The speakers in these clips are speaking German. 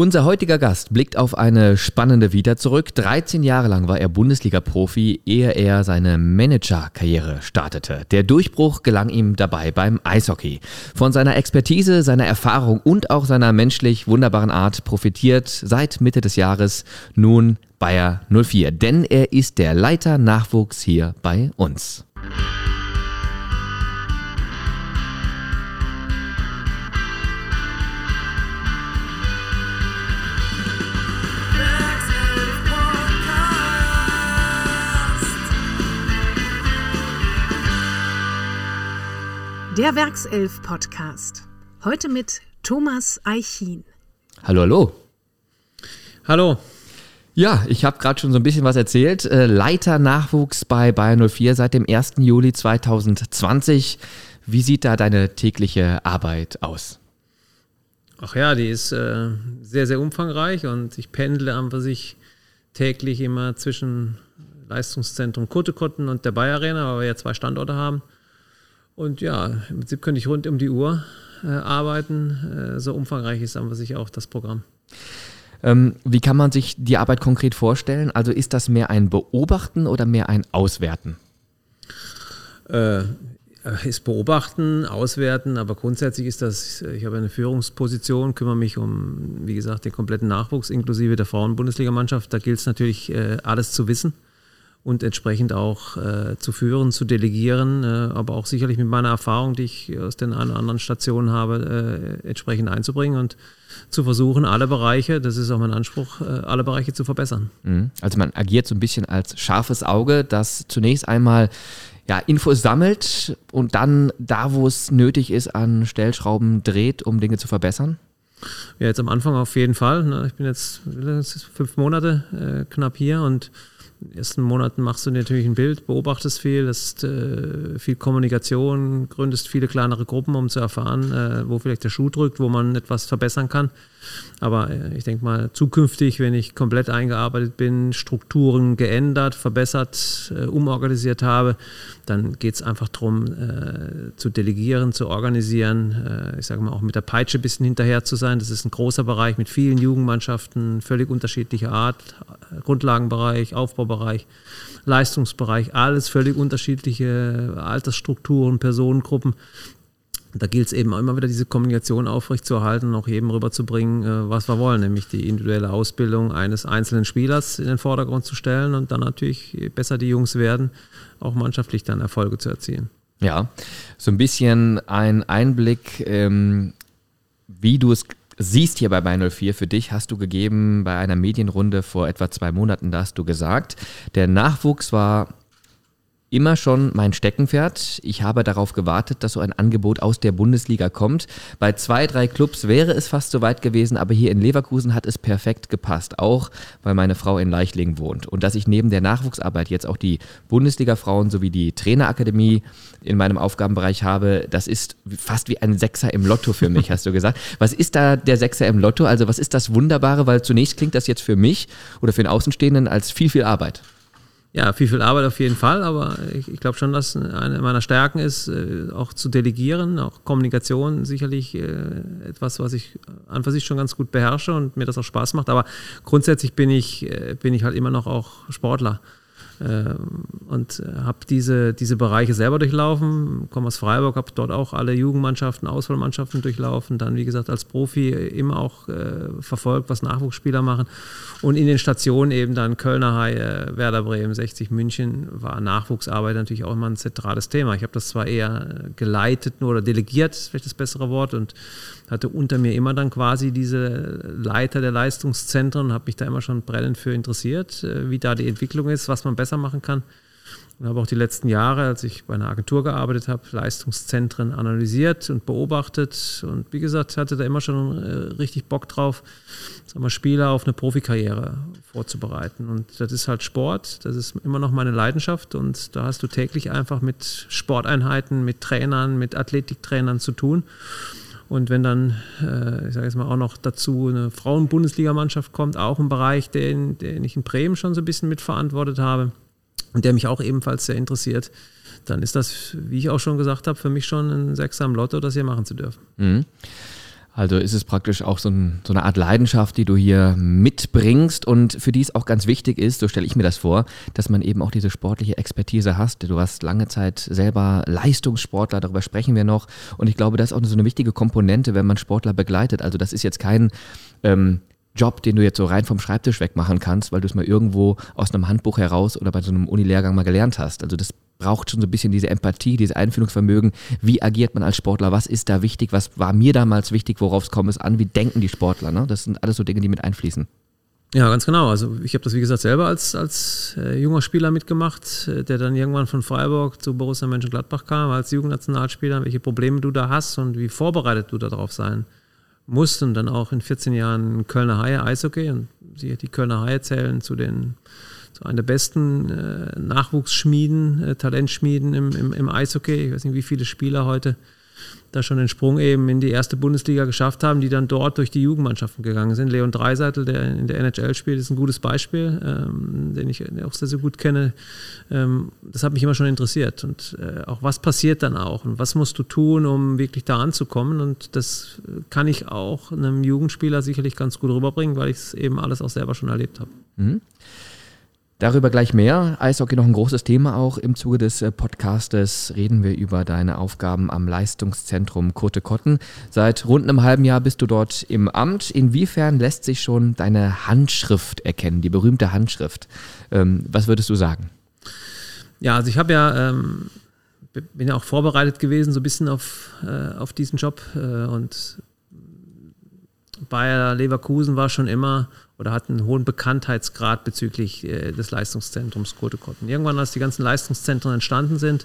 Unser heutiger Gast blickt auf eine spannende Vita zurück. 13 Jahre lang war er Bundesliga-Profi, ehe er seine Manager-Karriere startete. Der Durchbruch gelang ihm dabei beim Eishockey. Von seiner Expertise, seiner Erfahrung und auch seiner menschlich wunderbaren Art profitiert seit Mitte des Jahres nun Bayer 04. Denn er ist der Leiter Nachwuchs hier bei uns. Der Werkself Podcast. Heute mit Thomas Eichin. Hallo, hallo. Hallo. Ja, ich habe gerade schon so ein bisschen was erzählt. Äh, Leiter Nachwuchs bei Bayern 04 seit dem 1. Juli 2020. Wie sieht da deine tägliche Arbeit aus? Ach ja, die ist äh, sehr, sehr umfangreich und ich pendle an sich täglich immer zwischen Leistungszentrum Kotekotten und der Bayer Arena, weil wir ja zwei Standorte haben. Und ja, im Prinzip könnte ich rund um die Uhr äh, arbeiten. Äh, so umfangreich ist an sich auch das Programm. Ähm, wie kann man sich die Arbeit konkret vorstellen? Also ist das mehr ein Beobachten oder mehr ein Auswerten? Äh, ist beobachten, auswerten, aber grundsätzlich ist das, ich habe eine Führungsposition, kümmere mich um, wie gesagt, den kompletten Nachwuchs inklusive der Frauen-Bundesligamannschaft. Da gilt es natürlich, äh, alles zu wissen und entsprechend auch äh, zu führen, zu delegieren, äh, aber auch sicherlich mit meiner Erfahrung, die ich aus den einen oder anderen Stationen habe, äh, entsprechend einzubringen und zu versuchen, alle Bereiche, das ist auch mein Anspruch, äh, alle Bereiche zu verbessern. Mhm. Also man agiert so ein bisschen als scharfes Auge, das zunächst einmal ja, Infos sammelt und dann da, wo es nötig ist, an Stellschrauben dreht, um Dinge zu verbessern? Ja, jetzt am Anfang auf jeden Fall. Ne? Ich bin jetzt fünf Monate äh, knapp hier und in den ersten Monaten machst du natürlich ein Bild, beobachtest viel, hast äh, viel Kommunikation, gründest viele kleinere Gruppen, um zu erfahren, äh, wo vielleicht der Schuh drückt, wo man etwas verbessern kann. Aber äh, ich denke mal, zukünftig, wenn ich komplett eingearbeitet bin, Strukturen geändert, verbessert, äh, umorganisiert habe, dann geht es einfach darum, äh, zu delegieren, zu organisieren, äh, ich sage mal auch mit der Peitsche ein bisschen hinterher zu sein. Das ist ein großer Bereich mit vielen Jugendmannschaften, völlig unterschiedlicher Art, Grundlagenbereich, Aufbaubereich, Leistungsbereich, alles völlig unterschiedliche Altersstrukturen, Personengruppen. Da gilt es eben immer wieder, diese Kommunikation aufrechtzuerhalten und auch jedem rüberzubringen, äh, was wir wollen, nämlich die individuelle Ausbildung eines einzelnen Spielers in den Vordergrund zu stellen und dann natürlich, besser die Jungs werden, auch mannschaftlich dann Erfolge zu erzielen. Ja, so ein bisschen ein Einblick, ähm, wie du es siehst hier bei Bayern 04 für dich, hast du gegeben bei einer Medienrunde vor etwa zwei Monaten, da hast du gesagt, der Nachwuchs war immer schon mein Steckenpferd. Ich habe darauf gewartet, dass so ein Angebot aus der Bundesliga kommt. Bei zwei, drei Clubs wäre es fast so weit gewesen, aber hier in Leverkusen hat es perfekt gepasst, auch weil meine Frau in Leichling wohnt. Und dass ich neben der Nachwuchsarbeit jetzt auch die Bundesliga-Frauen sowie die Trainerakademie in meinem Aufgabenbereich habe, das ist fast wie ein Sechser im Lotto für mich, hast du gesagt. Was ist da der Sechser im Lotto? Also was ist das Wunderbare? Weil zunächst klingt das jetzt für mich oder für den Außenstehenden als viel, viel Arbeit ja, viel, viel Arbeit auf jeden Fall, aber ich, ich glaube schon, dass eine meiner Stärken ist, äh, auch zu delegieren, auch Kommunikation sicherlich äh, etwas, was ich an für sich schon ganz gut beherrsche und mir das auch Spaß macht. Aber grundsätzlich bin ich, äh, bin ich halt immer noch auch Sportler. Ähm, und äh, habe diese, diese Bereiche selber durchlaufen, komme aus Freiburg, habe dort auch alle Jugendmannschaften, Auswahlmannschaften durchlaufen, dann wie gesagt als Profi immer auch äh, verfolgt, was Nachwuchsspieler machen und in den Stationen eben dann Kölner Haie, Werder Bremen, 60 München war Nachwuchsarbeit natürlich auch immer ein zentrales Thema. Ich habe das zwar eher geleitet oder delegiert, ist vielleicht das bessere Wort und hatte unter mir immer dann quasi diese Leiter der Leistungszentren habe mich da immer schon brennend für interessiert, äh, wie da die Entwicklung ist, was man besser machen kann. Und habe auch die letzten Jahre, als ich bei einer Agentur gearbeitet habe, Leistungszentren analysiert und beobachtet. Und wie gesagt, hatte da immer schon äh, richtig Bock drauf, sagen wir, Spieler auf eine Profikarriere vorzubereiten. Und das ist halt Sport, das ist immer noch meine Leidenschaft. Und da hast du täglich einfach mit Sporteinheiten, mit Trainern, mit Athletiktrainern zu tun. Und wenn dann, äh, ich sage jetzt mal, auch noch dazu eine Frauen-Bundesligamannschaft kommt, auch ein Bereich, den, den ich in Bremen schon so ein bisschen mitverantwortet habe und der mich auch ebenfalls sehr interessiert, dann ist das, wie ich auch schon gesagt habe, für mich schon ein Sechser im Lotto, das hier machen zu dürfen. Mhm. Also ist es praktisch auch so, ein, so, eine Art Leidenschaft, die du hier mitbringst und für die es auch ganz wichtig ist, so stelle ich mir das vor, dass man eben auch diese sportliche Expertise hast. Du warst lange Zeit selber Leistungssportler, darüber sprechen wir noch. Und ich glaube, das ist auch so eine wichtige Komponente, wenn man Sportler begleitet. Also das ist jetzt kein ähm, Job, den du jetzt so rein vom Schreibtisch weg machen kannst, weil du es mal irgendwo aus einem Handbuch heraus oder bei so einem Unilehrgang mal gelernt hast. Also das braucht schon so ein bisschen diese Empathie, dieses Einfühlungsvermögen. Wie agiert man als Sportler? Was ist da wichtig? Was war mir damals wichtig? Worauf es kommt es an? Wie denken die Sportler? Ne? Das sind alles so Dinge, die mit einfließen. Ja, ganz genau. Also ich habe das, wie gesagt, selber als, als äh, junger Spieler mitgemacht, äh, der dann irgendwann von Freiburg zu Borussia Mönchengladbach kam, als Jugendnationalspieler, welche Probleme du da hast und wie vorbereitet du darauf sein musst. Und dann auch in 14 Jahren Kölner Haie Eishockey. Und die Kölner Haie zählen zu den so einer der besten äh, Nachwuchsschmieden, äh, Talentschmieden im, im, im Eishockey. Ich weiß nicht, wie viele Spieler heute da schon den Sprung eben in die erste Bundesliga geschafft haben, die dann dort durch die Jugendmannschaften gegangen sind. Leon Dreiseitel, der in der NHL spielt, ist ein gutes Beispiel, ähm, den ich auch sehr, sehr gut kenne. Ähm, das hat mich immer schon interessiert. Und äh, auch was passiert dann auch und was musst du tun, um wirklich da anzukommen. Und das kann ich auch einem Jugendspieler sicherlich ganz gut rüberbringen, weil ich es eben alles auch selber schon erlebt habe. Mhm. Darüber gleich mehr. Eishockey noch ein großes Thema auch. Im Zuge des äh, Podcastes reden wir über deine Aufgaben am Leistungszentrum Kurte Kotten. Seit rund einem halben Jahr bist du dort im Amt. Inwiefern lässt sich schon deine Handschrift erkennen, die berühmte Handschrift? Ähm, was würdest du sagen? Ja, also ich habe ja, ähm, bin ja auch vorbereitet gewesen, so ein bisschen auf, äh, auf diesen Job. Äh, und Bayer Leverkusen war schon immer oder hat einen hohen Bekanntheitsgrad bezüglich äh, des Leistungszentrums Kotekotten. Irgendwann, als die ganzen Leistungszentren entstanden sind,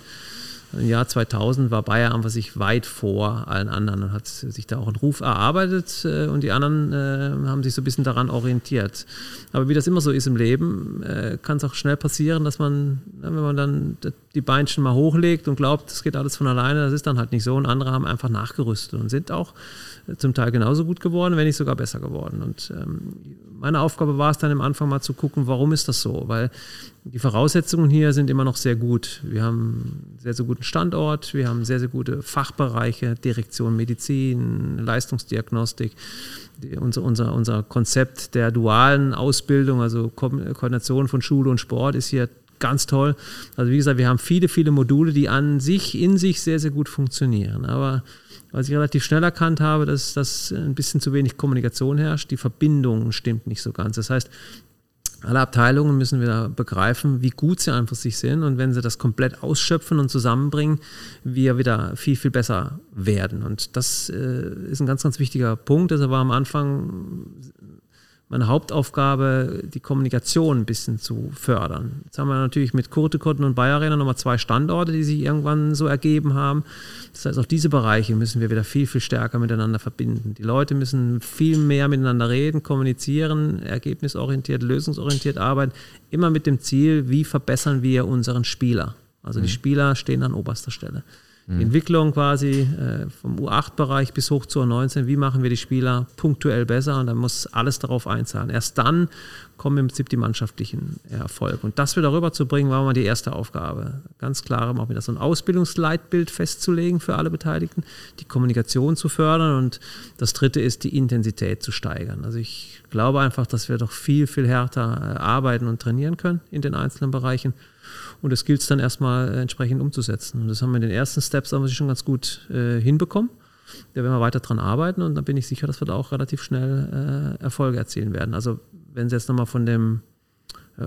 im Jahr 2000 war Bayer einfach sich weit vor allen anderen und hat sich da auch einen Ruf erarbeitet äh, und die anderen äh, haben sich so ein bisschen daran orientiert. Aber wie das immer so ist im Leben, äh, kann es auch schnell passieren, dass man, wenn man dann die Beinchen mal hochlegt und glaubt, es geht alles von alleine, das ist dann halt nicht so und andere haben einfach nachgerüstet und sind auch zum Teil genauso gut geworden, wenn nicht sogar besser geworden. Und ähm, meine Aufgabe war es dann im Anfang mal zu gucken, warum ist das so? Weil die Voraussetzungen hier sind immer noch sehr gut. Wir haben einen sehr, sehr guten Standort, wir haben sehr, sehr gute Fachbereiche, Direktion Medizin, Leistungsdiagnostik. Unser, unser, unser Konzept der dualen Ausbildung, also Ko Koordination von Schule und Sport, ist hier ganz toll. Also wie gesagt, wir haben viele, viele Module, die an sich, in sich sehr, sehr gut funktionieren. Aber was ich relativ schnell erkannt habe, dass, dass ein bisschen zu wenig Kommunikation herrscht. Die Verbindung stimmt nicht so ganz. Das heißt, alle Abteilungen müssen wieder begreifen, wie gut sie einfach sich sind und wenn sie das komplett ausschöpfen und zusammenbringen, wir wieder viel, viel besser werden. Und das äh, ist ein ganz, ganz wichtiger Punkt. Also war am Anfang meine Hauptaufgabe, die Kommunikation ein bisschen zu fördern. Jetzt haben wir natürlich mit Kurtekotten und Bayer Arena nochmal zwei Standorte, die sich irgendwann so ergeben haben. Das heißt, auch diese Bereiche müssen wir wieder viel, viel stärker miteinander verbinden. Die Leute müssen viel mehr miteinander reden, kommunizieren, ergebnisorientiert, lösungsorientiert arbeiten, immer mit dem Ziel, wie verbessern wir unseren Spieler. Also mhm. die Spieler stehen an oberster Stelle. Die Entwicklung quasi äh, vom U8-Bereich bis hoch zur U19, wie machen wir die Spieler punktuell besser und dann muss alles darauf einzahlen. Erst dann kommen im Prinzip die mannschaftlichen Erfolge. Und das wieder rüberzubringen, war mal die erste Aufgabe. Ganz klar, auch wieder so ein Ausbildungsleitbild festzulegen für alle Beteiligten, die Kommunikation zu fördern und das dritte ist, die Intensität zu steigern. Also ich glaube einfach, dass wir doch viel, viel härter äh, arbeiten und trainieren können in den einzelnen Bereichen und das gilt es dann erstmal entsprechend umzusetzen. Und das haben wir in den ersten Steps haben wir schon ganz gut äh, hinbekommen. Da werden wir weiter dran arbeiten und dann bin ich sicher, dass wir da auch relativ schnell äh, Erfolge erzielen werden. Also wenn Sie jetzt nochmal von dem äh,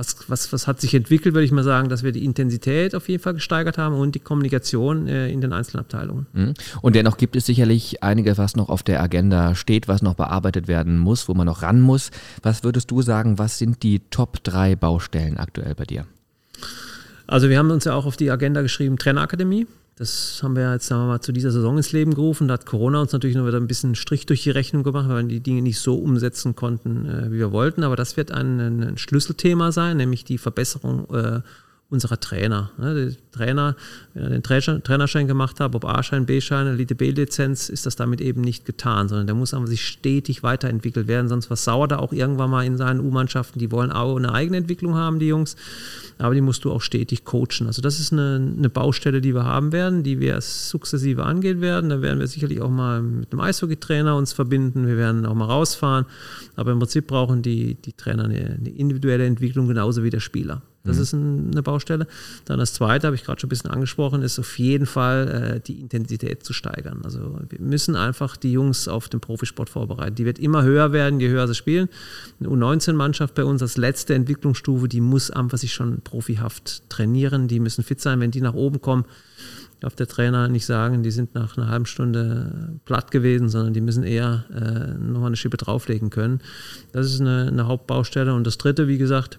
was, was, was hat sich entwickelt, würde ich mal sagen, dass wir die Intensität auf jeden Fall gesteigert haben und die Kommunikation äh, in den einzelnen Abteilungen. Mhm. Und dennoch gibt es sicherlich einiges, was noch auf der Agenda steht, was noch bearbeitet werden muss, wo man noch ran muss. Was würdest du sagen, was sind die Top 3 Baustellen aktuell bei dir? Also wir haben uns ja auch auf die Agenda geschrieben, Trainerakademie. Das haben wir jetzt sagen wir mal, zu dieser Saison ins Leben gerufen. Da hat Corona uns natürlich noch wieder ein bisschen Strich durch die Rechnung gemacht, weil wir die Dinge nicht so umsetzen konnten, äh, wie wir wollten. Aber das wird ein, ein Schlüsselthema sein, nämlich die Verbesserung äh, unserer Trainer. Der Trainer, wenn er den Trainerschein gemacht hat, ob A-Schein, B-Schein, Elite B-Lizenz, ist das damit eben nicht getan, sondern der muss aber sich stetig weiterentwickelt werden, sonst versauert er auch irgendwann mal in seinen U-Mannschaften. Die wollen auch eine eigene Entwicklung haben, die Jungs, aber die musst du auch stetig coachen. Also das ist eine, eine Baustelle, die wir haben werden, die wir sukzessive angehen werden. Da werden wir sicherlich auch mal mit einem Eishockey-Trainer uns verbinden, wir werden auch mal rausfahren, aber im Prinzip brauchen die, die Trainer eine, eine individuelle Entwicklung genauso wie der Spieler. Das mhm. ist ein, eine Baustelle. Dann das zweite, habe ich gerade schon ein bisschen angesprochen, ist auf jeden Fall äh, die Intensität zu steigern. Also wir müssen einfach die Jungs auf den Profisport vorbereiten. Die wird immer höher werden, je höher sie spielen. Eine U19-Mannschaft bei uns als letzte Entwicklungsstufe, die muss einfach sich schon profihaft trainieren. Die müssen fit sein, wenn die nach oben kommen. Darf der Trainer nicht sagen, die sind nach einer halben Stunde platt gewesen, sondern die müssen eher äh, nochmal eine Schippe drauflegen können. Das ist eine, eine Hauptbaustelle. Und das dritte, wie gesagt,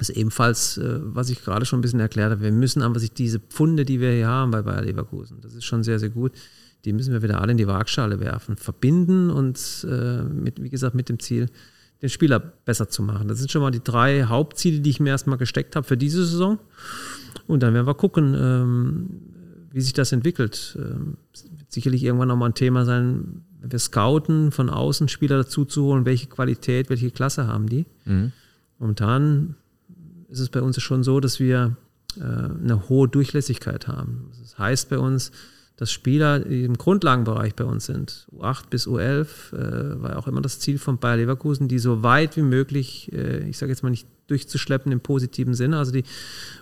ist ebenfalls, äh, was ich gerade schon ein bisschen erklärt habe, wir müssen einfach sich diese Pfunde, die wir hier haben bei Bayer Leverkusen, das ist schon sehr, sehr gut, die müssen wir wieder alle in die Waagschale werfen, verbinden und äh, mit, wie gesagt, mit dem Ziel, den Spieler besser zu machen. Das sind schon mal die drei Hauptziele, die ich mir erstmal gesteckt habe für diese Saison. Und dann werden wir gucken, ähm, wie sich das entwickelt. Ähm, wird sicherlich irgendwann nochmal ein Thema sein, wenn wir scouten, von außen Spieler dazu zu holen, welche Qualität, welche Klasse haben die. Mhm. Momentan ist es bei uns schon so, dass wir äh, eine hohe Durchlässigkeit haben. Das heißt bei uns, dass Spieler, im Grundlagenbereich bei uns sind, U8 bis U11, äh, war auch immer das Ziel von Bayer Leverkusen, die so weit wie möglich, äh, ich sage jetzt mal nicht durchzuschleppen im positiven Sinne. Also die,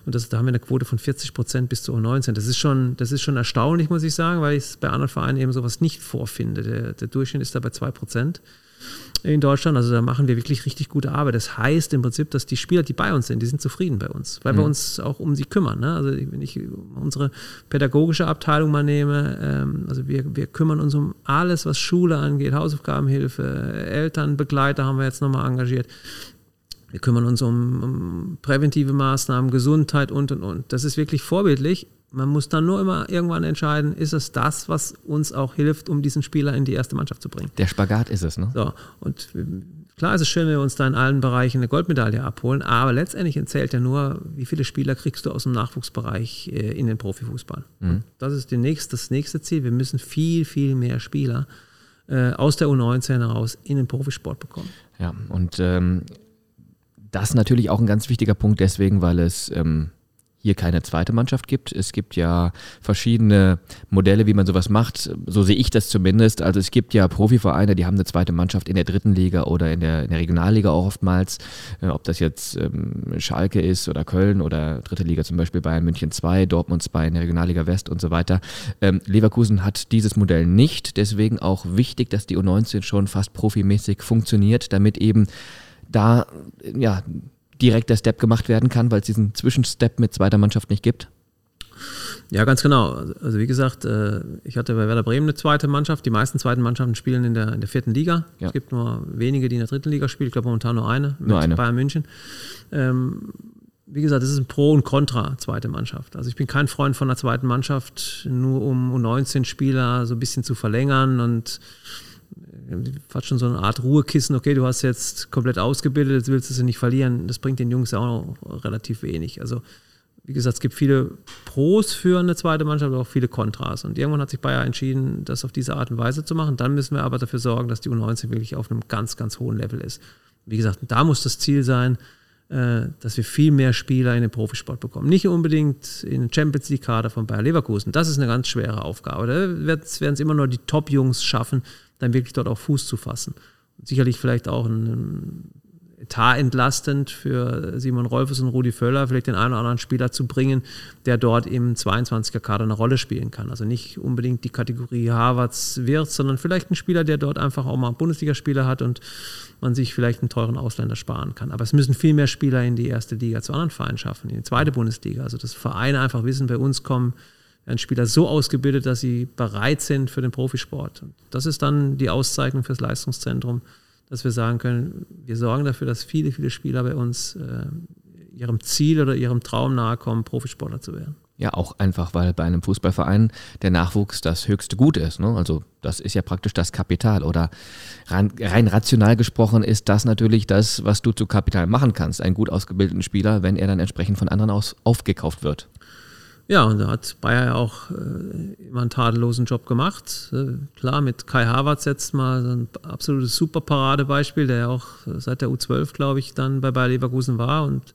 und das, da haben wir eine Quote von 40 Prozent bis zu U19. Das ist schon, das ist schon erstaunlich, muss ich sagen, weil ich es bei anderen Vereinen eben sowas nicht vorfinde. Der, der Durchschnitt ist da bei 2 Prozent in Deutschland. Also da machen wir wirklich richtig gute Arbeit. Das heißt im Prinzip, dass die Spieler, die bei uns sind, die sind zufrieden bei uns, weil mhm. wir uns auch um sie kümmern. Ne? Also wenn ich unsere pädagogische Abteilung mal nehme, ähm, also wir, wir kümmern uns um alles, was Schule angeht, Hausaufgabenhilfe, Elternbegleiter haben wir jetzt nochmal engagiert. Wir kümmern uns um, um präventive Maßnahmen, Gesundheit und und und. Das ist wirklich vorbildlich man muss dann nur immer irgendwann entscheiden, ist es das, was uns auch hilft, um diesen Spieler in die erste Mannschaft zu bringen. Der Spagat ist es, ne? So, und klar ist es schön, wenn wir uns da in allen Bereichen eine Goldmedaille abholen, aber letztendlich zählt ja nur, wie viele Spieler kriegst du aus dem Nachwuchsbereich äh, in den Profifußball. Mhm. Das ist nächste, das nächste Ziel. Wir müssen viel, viel mehr Spieler äh, aus der U19 heraus in den Profisport bekommen. Ja, und ähm, das ist natürlich auch ein ganz wichtiger Punkt deswegen, weil es ähm, hier keine zweite Mannschaft gibt. Es gibt ja verschiedene Modelle, wie man sowas macht. So sehe ich das zumindest. Also es gibt ja Profivereine, die haben eine zweite Mannschaft in der dritten Liga oder in der, in der Regionalliga auch oftmals. Äh, ob das jetzt ähm, Schalke ist oder Köln oder dritte Liga zum Beispiel Bayern München 2, Dortmund 2 in der Regionalliga West und so weiter. Ähm, Leverkusen hat dieses Modell nicht. Deswegen auch wichtig, dass die U19 schon fast profimäßig funktioniert, damit eben da ja direkt der Step gemacht werden kann, weil es diesen Zwischenstep mit zweiter Mannschaft nicht gibt? Ja, ganz genau. Also wie gesagt, äh, ich hatte bei Werder Bremen eine zweite Mannschaft. Die meisten zweiten Mannschaften spielen in der, in der vierten Liga. Ja. Es gibt nur wenige, die in der dritten Liga spielen. Ich glaube momentan nur eine mit nur eine. Bayern München. Ähm, wie gesagt, das ist ein Pro und Contra zweite Mannschaft. Also ich bin kein Freund von einer zweiten Mannschaft, nur um U19-Spieler so ein bisschen zu verlängern und fast schon so eine Art Ruhekissen, okay, du hast jetzt komplett ausgebildet, jetzt willst du sie nicht verlieren. Das bringt den Jungs auch relativ wenig. Also, wie gesagt, es gibt viele Pros für eine zweite Mannschaft, aber auch viele Kontras. Und irgendwann hat sich Bayer entschieden, das auf diese Art und Weise zu machen. Dann müssen wir aber dafür sorgen, dass die U19 wirklich auf einem ganz, ganz hohen Level ist. Wie gesagt, da muss das Ziel sein, dass wir viel mehr Spieler in den Profisport bekommen. Nicht unbedingt in den Champions League-Kader von Bayer Leverkusen. Das ist eine ganz schwere Aufgabe. Da werden es immer nur die Top-Jungs schaffen, dann wirklich dort auch Fuß zu fassen. Sicherlich vielleicht auch ein Etat entlastend für Simon Rolfes und Rudi Völler, vielleicht den einen oder anderen Spieler zu bringen, der dort im 22er Kader eine Rolle spielen kann. Also nicht unbedingt die Kategorie Harvards wird, sondern vielleicht ein Spieler, der dort einfach auch mal Bundesligaspieler hat und man sich vielleicht einen teuren Ausländer sparen kann. Aber es müssen viel mehr Spieler in die erste Liga zu anderen Vereinen schaffen, in die zweite Bundesliga. Also dass Vereine einfach wissen, bei uns kommen werden Spieler so ausgebildet, dass sie bereit sind für den Profisport. Und das ist dann die Auszeichnung fürs Leistungszentrum, dass wir sagen können, wir sorgen dafür, dass viele, viele Spieler bei uns äh, ihrem Ziel oder ihrem Traum nahe kommen, Profisportler zu werden. Ja, auch einfach, weil bei einem Fußballverein der Nachwuchs das höchste Gut ist. Ne? Also das ist ja praktisch das Kapital. Oder rein, rein, rational gesprochen ist das natürlich das, was du zu Kapital machen kannst. Einen gut ausgebildeten Spieler, wenn er dann entsprechend von anderen aus aufgekauft wird. Ja, und da hat Bayer ja auch äh, immer einen tadellosen Job gemacht. Äh, klar, mit Kai Havertz jetzt mal so ein absolutes super Paradebeispiel, der ja auch seit der U12, glaube ich, dann bei Bayer Leverkusen war und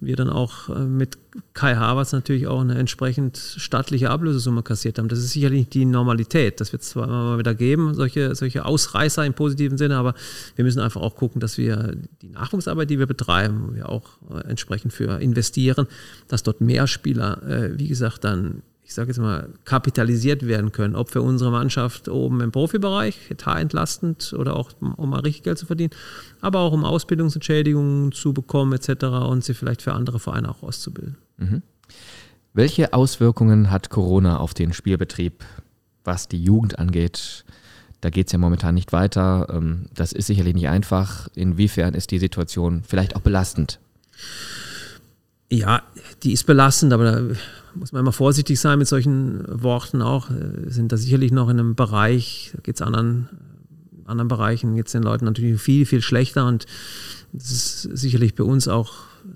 wir dann auch äh, mit Kai Havertz natürlich auch eine entsprechend stattliche Ablösesumme kassiert haben. Das ist sicherlich die Normalität. Das wird es zwar immer mal wieder geben, solche, solche Ausreißer im positiven Sinne, aber wir müssen einfach auch gucken, dass wir die Nachwuchsarbeit, die wir betreiben, wir auch äh, entsprechend für investieren, dass dort mehr Spieler, äh, wie gesagt, dann ich sage jetzt mal, kapitalisiert werden können. Ob für unsere Mannschaft oben im Profibereich, etarentlastend oder auch um mal richtig Geld zu verdienen, aber auch um Ausbildungsentschädigungen zu bekommen etc. und sie vielleicht für andere Vereine auch auszubilden. Mhm. Welche Auswirkungen hat Corona auf den Spielbetrieb, was die Jugend angeht? Da geht es ja momentan nicht weiter. Ähm, das ist sicherlich nicht einfach. Inwiefern ist die Situation vielleicht auch belastend? Ja, die ist belastend, aber da muss man immer vorsichtig sein mit solchen Worten auch. Wir sind da sicherlich noch in einem Bereich, da geht es anderen, anderen Bereichen, geht es den Leuten natürlich viel, viel schlechter und das ist sicherlich bei uns auch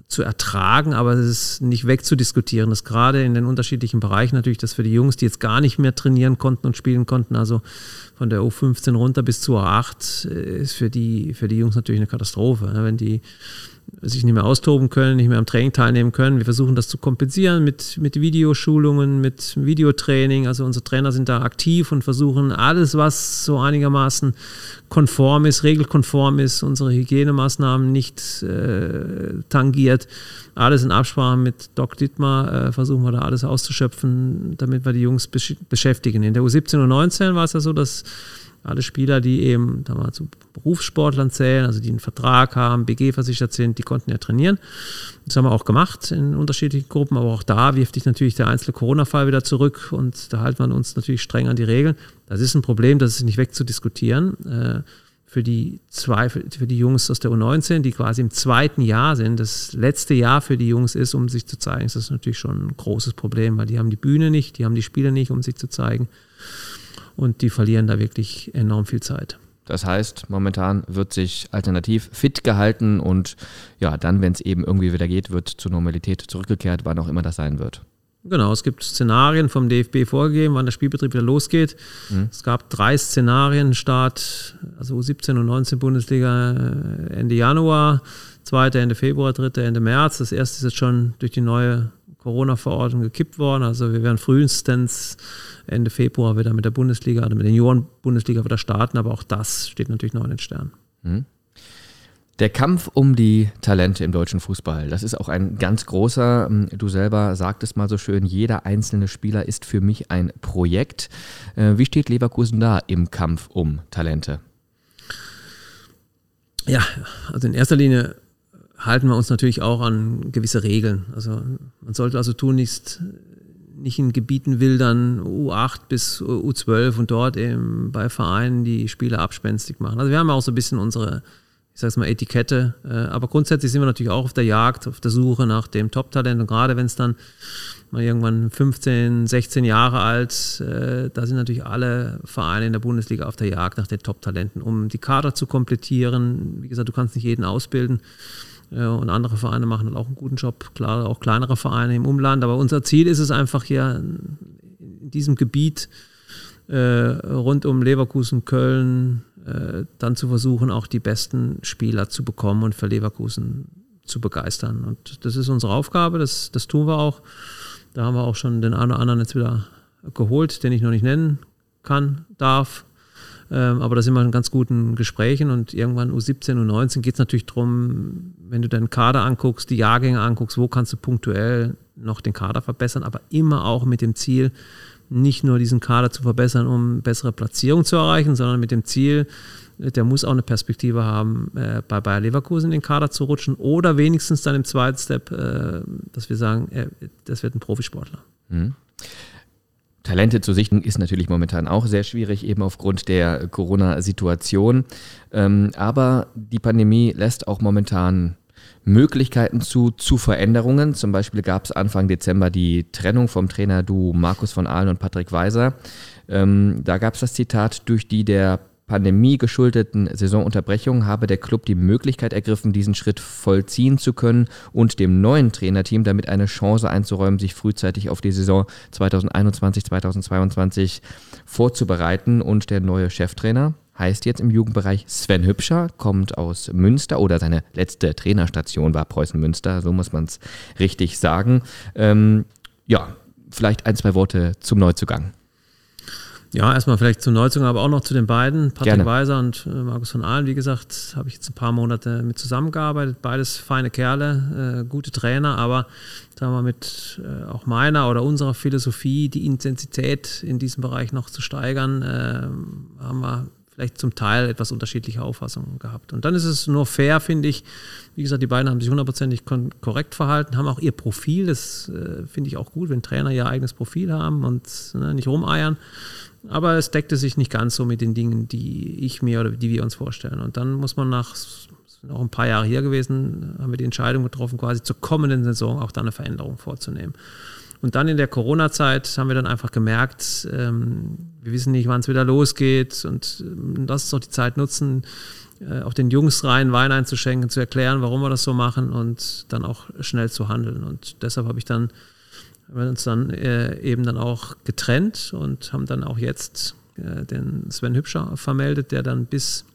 zu ertragen, aber es ist nicht wegzudiskutieren, dass gerade in den unterschiedlichen Bereichen natürlich, dass für die Jungs, die jetzt gar nicht mehr trainieren konnten und spielen konnten, also von der U15 runter bis zur A8, ist für die, für die Jungs natürlich eine Katastrophe. Wenn die sich nicht mehr austoben können, nicht mehr am Training teilnehmen können. Wir versuchen das zu kompensieren mit, mit Videoschulungen, mit Videotraining. Also unsere Trainer sind da aktiv und versuchen alles, was so einigermaßen konform ist, regelkonform ist, unsere Hygienemaßnahmen nicht äh, tangiert. Alles in Absprache mit Doc Dittmar äh, versuchen wir da alles auszuschöpfen, damit wir die Jungs besch beschäftigen. In der U17 und 19 war es ja so, dass alle Spieler, die eben da mal zu Berufssportlern zählen, also die einen Vertrag haben, BG versichert sind, die konnten ja trainieren. Das haben wir auch gemacht in unterschiedlichen Gruppen, aber auch da wirft sich natürlich der einzelne Corona-Fall wieder zurück und da halten wir uns natürlich streng an die Regeln. Das ist ein Problem, das ist nicht wegzudiskutieren. Äh, für die zwei, für die Jungs aus der U19, die quasi im zweiten Jahr sind, das letzte Jahr für die Jungs ist, um sich zu zeigen, ist das natürlich schon ein großes Problem, weil die haben die Bühne nicht, die haben die Spiele nicht, um sich zu zeigen und die verlieren da wirklich enorm viel Zeit. Das heißt, momentan wird sich alternativ fit gehalten und ja, dann, wenn es eben irgendwie wieder geht, wird zur Normalität zurückgekehrt, wann auch immer das sein wird. Genau, es gibt Szenarien vom DFB vorgegeben, wann der Spielbetrieb wieder losgeht. Mhm. Es gab drei Szenarien, Start, also U17 und 19 Bundesliga äh, Ende Januar, zweite Ende Februar, dritte Ende März. Das erste ist jetzt schon durch die neue Corona-Verordnung gekippt worden. Also wir werden frühestens Ende Februar wieder mit der Bundesliga oder also mit den Junioren-Bundesliga wieder starten, aber auch das steht natürlich noch in den Sternen. Mhm. Der Kampf um die Talente im deutschen Fußball, das ist auch ein ganz großer. Ähm, du selber sagtest mal so schön, jeder einzelne Spieler ist für mich ein Projekt. Äh, wie steht Leverkusen da im Kampf um Talente? Ja, also in erster Linie halten wir uns natürlich auch an gewisse Regeln. Also man sollte also tun, nicht nicht in Gebieten will, dann U8 bis U12 und dort eben bei Vereinen die Spieler abspenstig machen. Also wir haben auch so ein bisschen unsere, ich sag's mal, Etikette. Äh, aber grundsätzlich sind wir natürlich auch auf der Jagd, auf der Suche nach dem Top-Talent. Und gerade wenn es dann mal irgendwann 15, 16 Jahre alt, äh, da sind natürlich alle Vereine in der Bundesliga auf der Jagd nach den Top-Talenten, um die Kader zu komplettieren. Wie gesagt, du kannst nicht jeden ausbilden. Und andere Vereine machen dann auch einen guten Job, klar, auch kleinere Vereine im Umland. Aber unser Ziel ist es einfach hier in diesem Gebiet äh, rund um Leverkusen, Köln, äh, dann zu versuchen, auch die besten Spieler zu bekommen und für Leverkusen zu begeistern. Und das ist unsere Aufgabe, das, das tun wir auch. Da haben wir auch schon den einen oder anderen jetzt wieder geholt, den ich noch nicht nennen kann, darf. Ähm, aber da sind wir in ganz guten Gesprächen und irgendwann U17, U19 geht es natürlich darum, wenn du deinen Kader anguckst, die Jahrgänge anguckst, wo kannst du punktuell noch den Kader verbessern, aber immer auch mit dem Ziel, nicht nur diesen Kader zu verbessern, um bessere Platzierung zu erreichen, sondern mit dem Ziel, der muss auch eine Perspektive haben, äh, bei Bayer Leverkusen in den Kader zu rutschen oder wenigstens dann im zweiten Step, äh, dass wir sagen, das wird ein Profisportler. Mhm. Talente zu sichten ist natürlich momentan auch sehr schwierig, eben aufgrund der Corona-Situation. Ähm, aber die Pandemie lässt auch momentan Möglichkeiten zu, zu Veränderungen. Zum Beispiel gab es Anfang Dezember die Trennung vom Trainer du Markus von Ahlen und Patrick Weiser. Ähm, da gab es das Zitat, durch die der Pandemie geschuldeten Saisonunterbrechung habe der Club die Möglichkeit ergriffen, diesen Schritt vollziehen zu können und dem neuen Trainerteam damit eine Chance einzuräumen, sich frühzeitig auf die Saison 2021-2022 vorzubereiten. Und der neue Cheftrainer heißt jetzt im Jugendbereich Sven Hübscher, kommt aus Münster oder seine letzte Trainerstation war Preußen Münster, so muss man es richtig sagen. Ähm, ja, vielleicht ein, zwei Worte zum Neuzugang. Ja, erstmal vielleicht zum Neuzugang, aber auch noch zu den beiden, Patrick Gerne. Weiser und äh, Markus von Ahlen. Wie gesagt, habe ich jetzt ein paar Monate mit zusammengearbeitet. Beides feine Kerle, äh, gute Trainer, aber sagen wir mit äh, auch meiner oder unserer Philosophie, die Intensität in diesem Bereich noch zu steigern, äh, haben wir vielleicht zum Teil etwas unterschiedliche Auffassungen gehabt. Und dann ist es nur fair, finde ich. Wie gesagt, die beiden haben sich hundertprozentig korrekt verhalten, haben auch ihr Profil. Das äh, finde ich auch gut, wenn Trainer ihr eigenes Profil haben und ne, nicht rumeiern. Aber es deckte sich nicht ganz so mit den Dingen, die ich mir oder die wir uns vorstellen. Und dann muss man nach auch ein paar Jahre hier gewesen, haben wir die Entscheidung getroffen, quasi zur kommenden Saison auch da eine Veränderung vorzunehmen. Und dann in der Corona-Zeit haben wir dann einfach gemerkt, ähm, wir wissen nicht, wann es wieder losgeht und ähm, lass uns doch die Zeit nutzen, äh, auch den Jungs rein Wein einzuschenken, zu erklären, warum wir das so machen und dann auch schnell zu handeln. Und deshalb habe ich dann haben wir uns dann äh, eben dann auch getrennt und haben dann auch jetzt äh, den Sven Hübscher vermeldet, der dann bis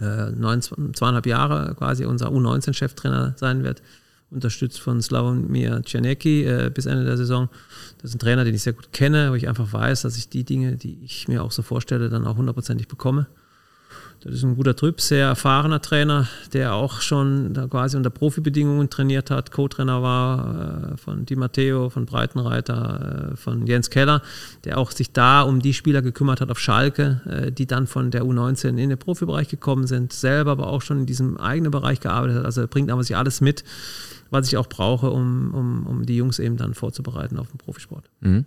äh, neun, zweieinhalb Jahre quasi unser U19-Cheftrainer sein wird, unterstützt von Slavomir Czernecki äh, bis Ende der Saison. Das ist ein Trainer, den ich sehr gut kenne, wo ich einfach weiß, dass ich die Dinge, die ich mir auch so vorstelle, dann auch hundertprozentig bekomme. Das ist ein guter Typ, sehr erfahrener Trainer, der auch schon quasi unter Profibedingungen trainiert hat, Co-Trainer war äh, von Di Matteo, von Breitenreiter, äh, von Jens Keller, der auch sich da um die Spieler gekümmert hat auf Schalke, äh, die dann von der U19 in den Profibereich gekommen sind, selber aber auch schon in diesem eigenen Bereich gearbeitet hat. Also er bringt aber sich alles mit was ich auch brauche, um, um, um die Jungs eben dann vorzubereiten auf den Profisport. Mhm.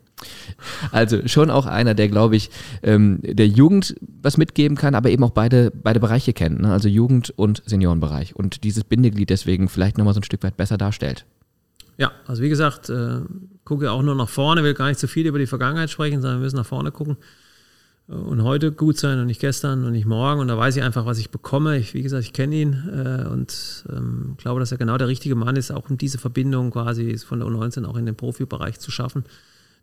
Also schon auch einer, der, glaube ich, ähm, der Jugend was mitgeben kann, aber eben auch beide, beide Bereiche kennt, ne? also Jugend- und Seniorenbereich und dieses Bindeglied deswegen vielleicht nochmal so ein Stück weit besser darstellt. Ja, also wie gesagt, äh, gucke auch nur nach vorne, will gar nicht zu viel über die Vergangenheit sprechen, sondern wir müssen nach vorne gucken und heute gut sein und nicht gestern und nicht morgen. Und da weiß ich einfach, was ich bekomme. Ich, wie gesagt, ich kenne ihn äh, und ähm, glaube, dass er genau der richtige Mann ist, auch um diese Verbindung quasi von der U19 auch in den Profibereich zu schaffen.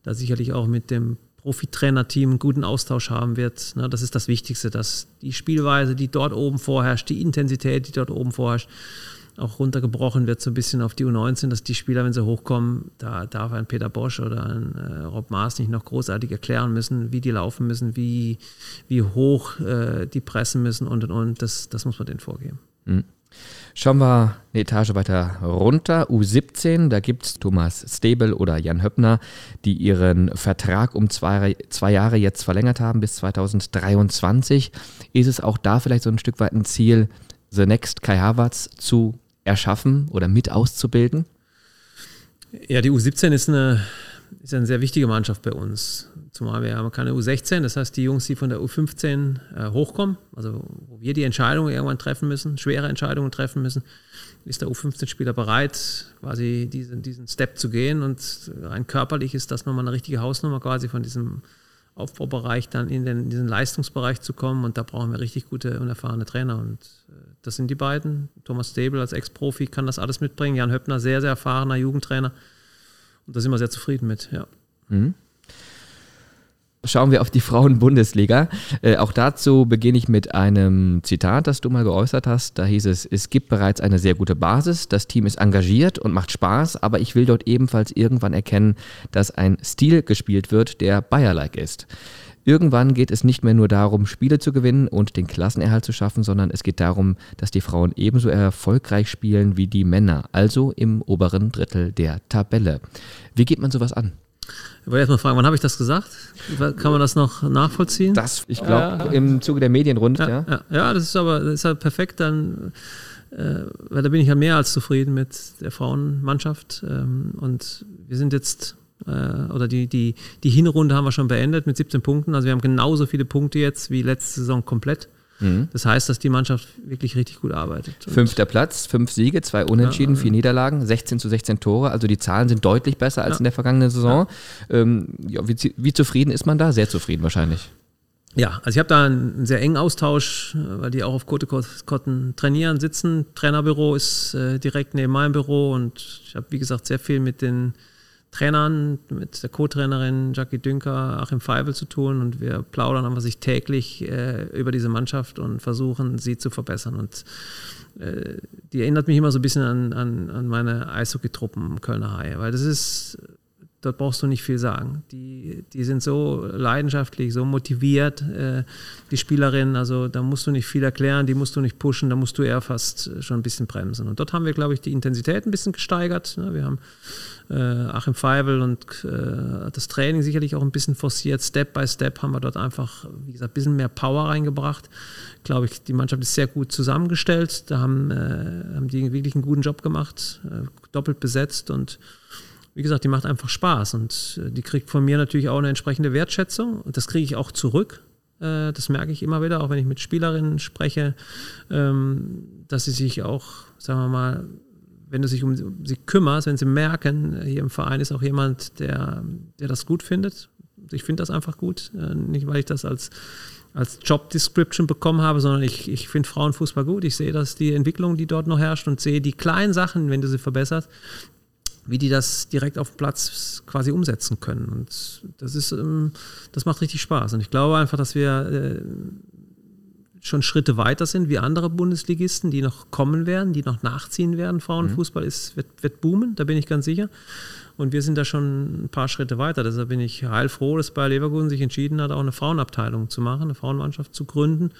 Da sicherlich auch mit dem Profitrainerteam einen guten Austausch haben wird. Na, das ist das Wichtigste, dass die Spielweise, die dort oben vorherrscht, die Intensität, die dort oben vorherrscht, auch runtergebrochen wird, so ein bisschen auf die U19, dass die Spieler, wenn sie hochkommen, da darf ein Peter Bosch oder ein äh, Rob Maas nicht noch großartig erklären müssen, wie die laufen müssen, wie, wie hoch äh, die pressen müssen und und und. Das, das muss man denen vorgeben. Mhm. Schauen wir eine Etage weiter runter. U17, da gibt es Thomas Stebel oder Jan Höppner, die ihren Vertrag um zwei, zwei Jahre jetzt verlängert haben bis 2023. Ist es auch da vielleicht so ein Stück weit ein Ziel, The Next Kai Havertz zu erschaffen oder mit auszubilden? Ja, die U17 ist eine, ist eine sehr wichtige Mannschaft bei uns. Zumal wir haben keine U16, das heißt die Jungs, die von der U15 äh, hochkommen, also wo wir die Entscheidungen irgendwann treffen müssen, schwere Entscheidungen treffen müssen, ist der U15-Spieler bereit, quasi diesen, diesen Step zu gehen und rein körperlich ist das nochmal eine richtige Hausnummer quasi von diesem Aufbaubereich dann in, den, in diesen Leistungsbereich zu kommen und da brauchen wir richtig gute und erfahrene Trainer und äh, das sind die beiden. Thomas Stable als Ex-Profi kann das alles mitbringen. Jan Höppner, sehr, sehr erfahrener Jugendtrainer. Und da sind wir sehr zufrieden mit, ja. Mhm. Schauen wir auf die Frauen-Bundesliga. Äh, auch dazu beginne ich mit einem Zitat, das du mal geäußert hast. Da hieß es, es gibt bereits eine sehr gute Basis, das Team ist engagiert und macht Spaß, aber ich will dort ebenfalls irgendwann erkennen, dass ein Stil gespielt wird, der Bayer-like ist. Irgendwann geht es nicht mehr nur darum, Spiele zu gewinnen und den Klassenerhalt zu schaffen, sondern es geht darum, dass die Frauen ebenso erfolgreich spielen wie die Männer, also im oberen Drittel der Tabelle. Wie geht man sowas an? Ich wollte erstmal fragen, wann habe ich das gesagt? Kann man das noch nachvollziehen? Das, ich glaube, ja. im Zuge der Medienrunde, ja. Ja, ja. das ist aber das ist halt perfekt, dann, äh, weil da bin ich ja mehr als zufrieden mit der Frauenmannschaft. Ähm, und wir sind jetzt äh, oder die, die, die Hinrunde haben wir schon beendet mit 17 Punkten. Also wir haben genauso viele Punkte jetzt wie letzte Saison komplett. Mhm. Das heißt, dass die Mannschaft wirklich richtig gut arbeitet. Fünfter Platz, fünf Siege, zwei Unentschieden, ja, vier Niederlagen, 16 zu 16 Tore. Also die Zahlen sind deutlich besser als in der vergangenen Saison. Ähm, wie, wie zufrieden ist man da? Sehr zufrieden wahrscheinlich. Ja, also ich habe da einen sehr engen Austausch, weil die auch auf Kotten trainieren, sitzen. Trainerbüro ist äh, direkt neben meinem Büro und ich habe, wie gesagt, sehr viel mit den Trainern, mit der Co-Trainerin Jackie Dünker, Achim Feivel zu tun und wir plaudern einfach sich täglich äh, über diese Mannschaft und versuchen, sie zu verbessern. Und äh, die erinnert mich immer so ein bisschen an, an, an meine Eishockey-Truppen Kölner Haie, weil das ist dort brauchst du nicht viel sagen. Die, die sind so leidenschaftlich, so motiviert, äh, die Spielerinnen, also da musst du nicht viel erklären, die musst du nicht pushen, da musst du eher fast schon ein bisschen bremsen. Und dort haben wir, glaube ich, die Intensität ein bisschen gesteigert. Ne? Wir haben äh, Achim Feivel und äh, das Training sicherlich auch ein bisschen forciert. Step by Step haben wir dort einfach, wie gesagt, ein bisschen mehr Power reingebracht. Glaube ich, die Mannschaft ist sehr gut zusammengestellt. Da haben, äh, haben die wirklich einen guten Job gemacht, äh, doppelt besetzt und wie gesagt, die macht einfach Spaß und äh, die kriegt von mir natürlich auch eine entsprechende Wertschätzung und das kriege ich auch zurück. Äh, das merke ich immer wieder, auch wenn ich mit Spielerinnen spreche, ähm, dass sie sich auch, sagen wir mal, wenn du dich um sie kümmerst, wenn sie merken, hier im Verein ist auch jemand, der, der das gut findet. Ich finde das einfach gut, äh, nicht weil ich das als als Job Description bekommen habe, sondern ich, ich finde Frauenfußball gut. Ich sehe, dass die Entwicklung, die dort noch herrscht und sehe die kleinen Sachen, wenn du sie verbesserst, wie die das direkt auf dem Platz quasi umsetzen können. Und das ist, ähm, das macht richtig Spaß. Und ich glaube einfach, dass wir äh, schon Schritte weiter sind wie andere Bundesligisten, die noch kommen werden, die noch nachziehen werden. Frauenfußball mhm. ist, wird, wird boomen, da bin ich ganz sicher. Und wir sind da schon ein paar Schritte weiter. Deshalb bin ich heilfroh, dass Bayer Leverkusen sich entschieden hat, auch eine Frauenabteilung zu machen, eine Frauenmannschaft zu gründen.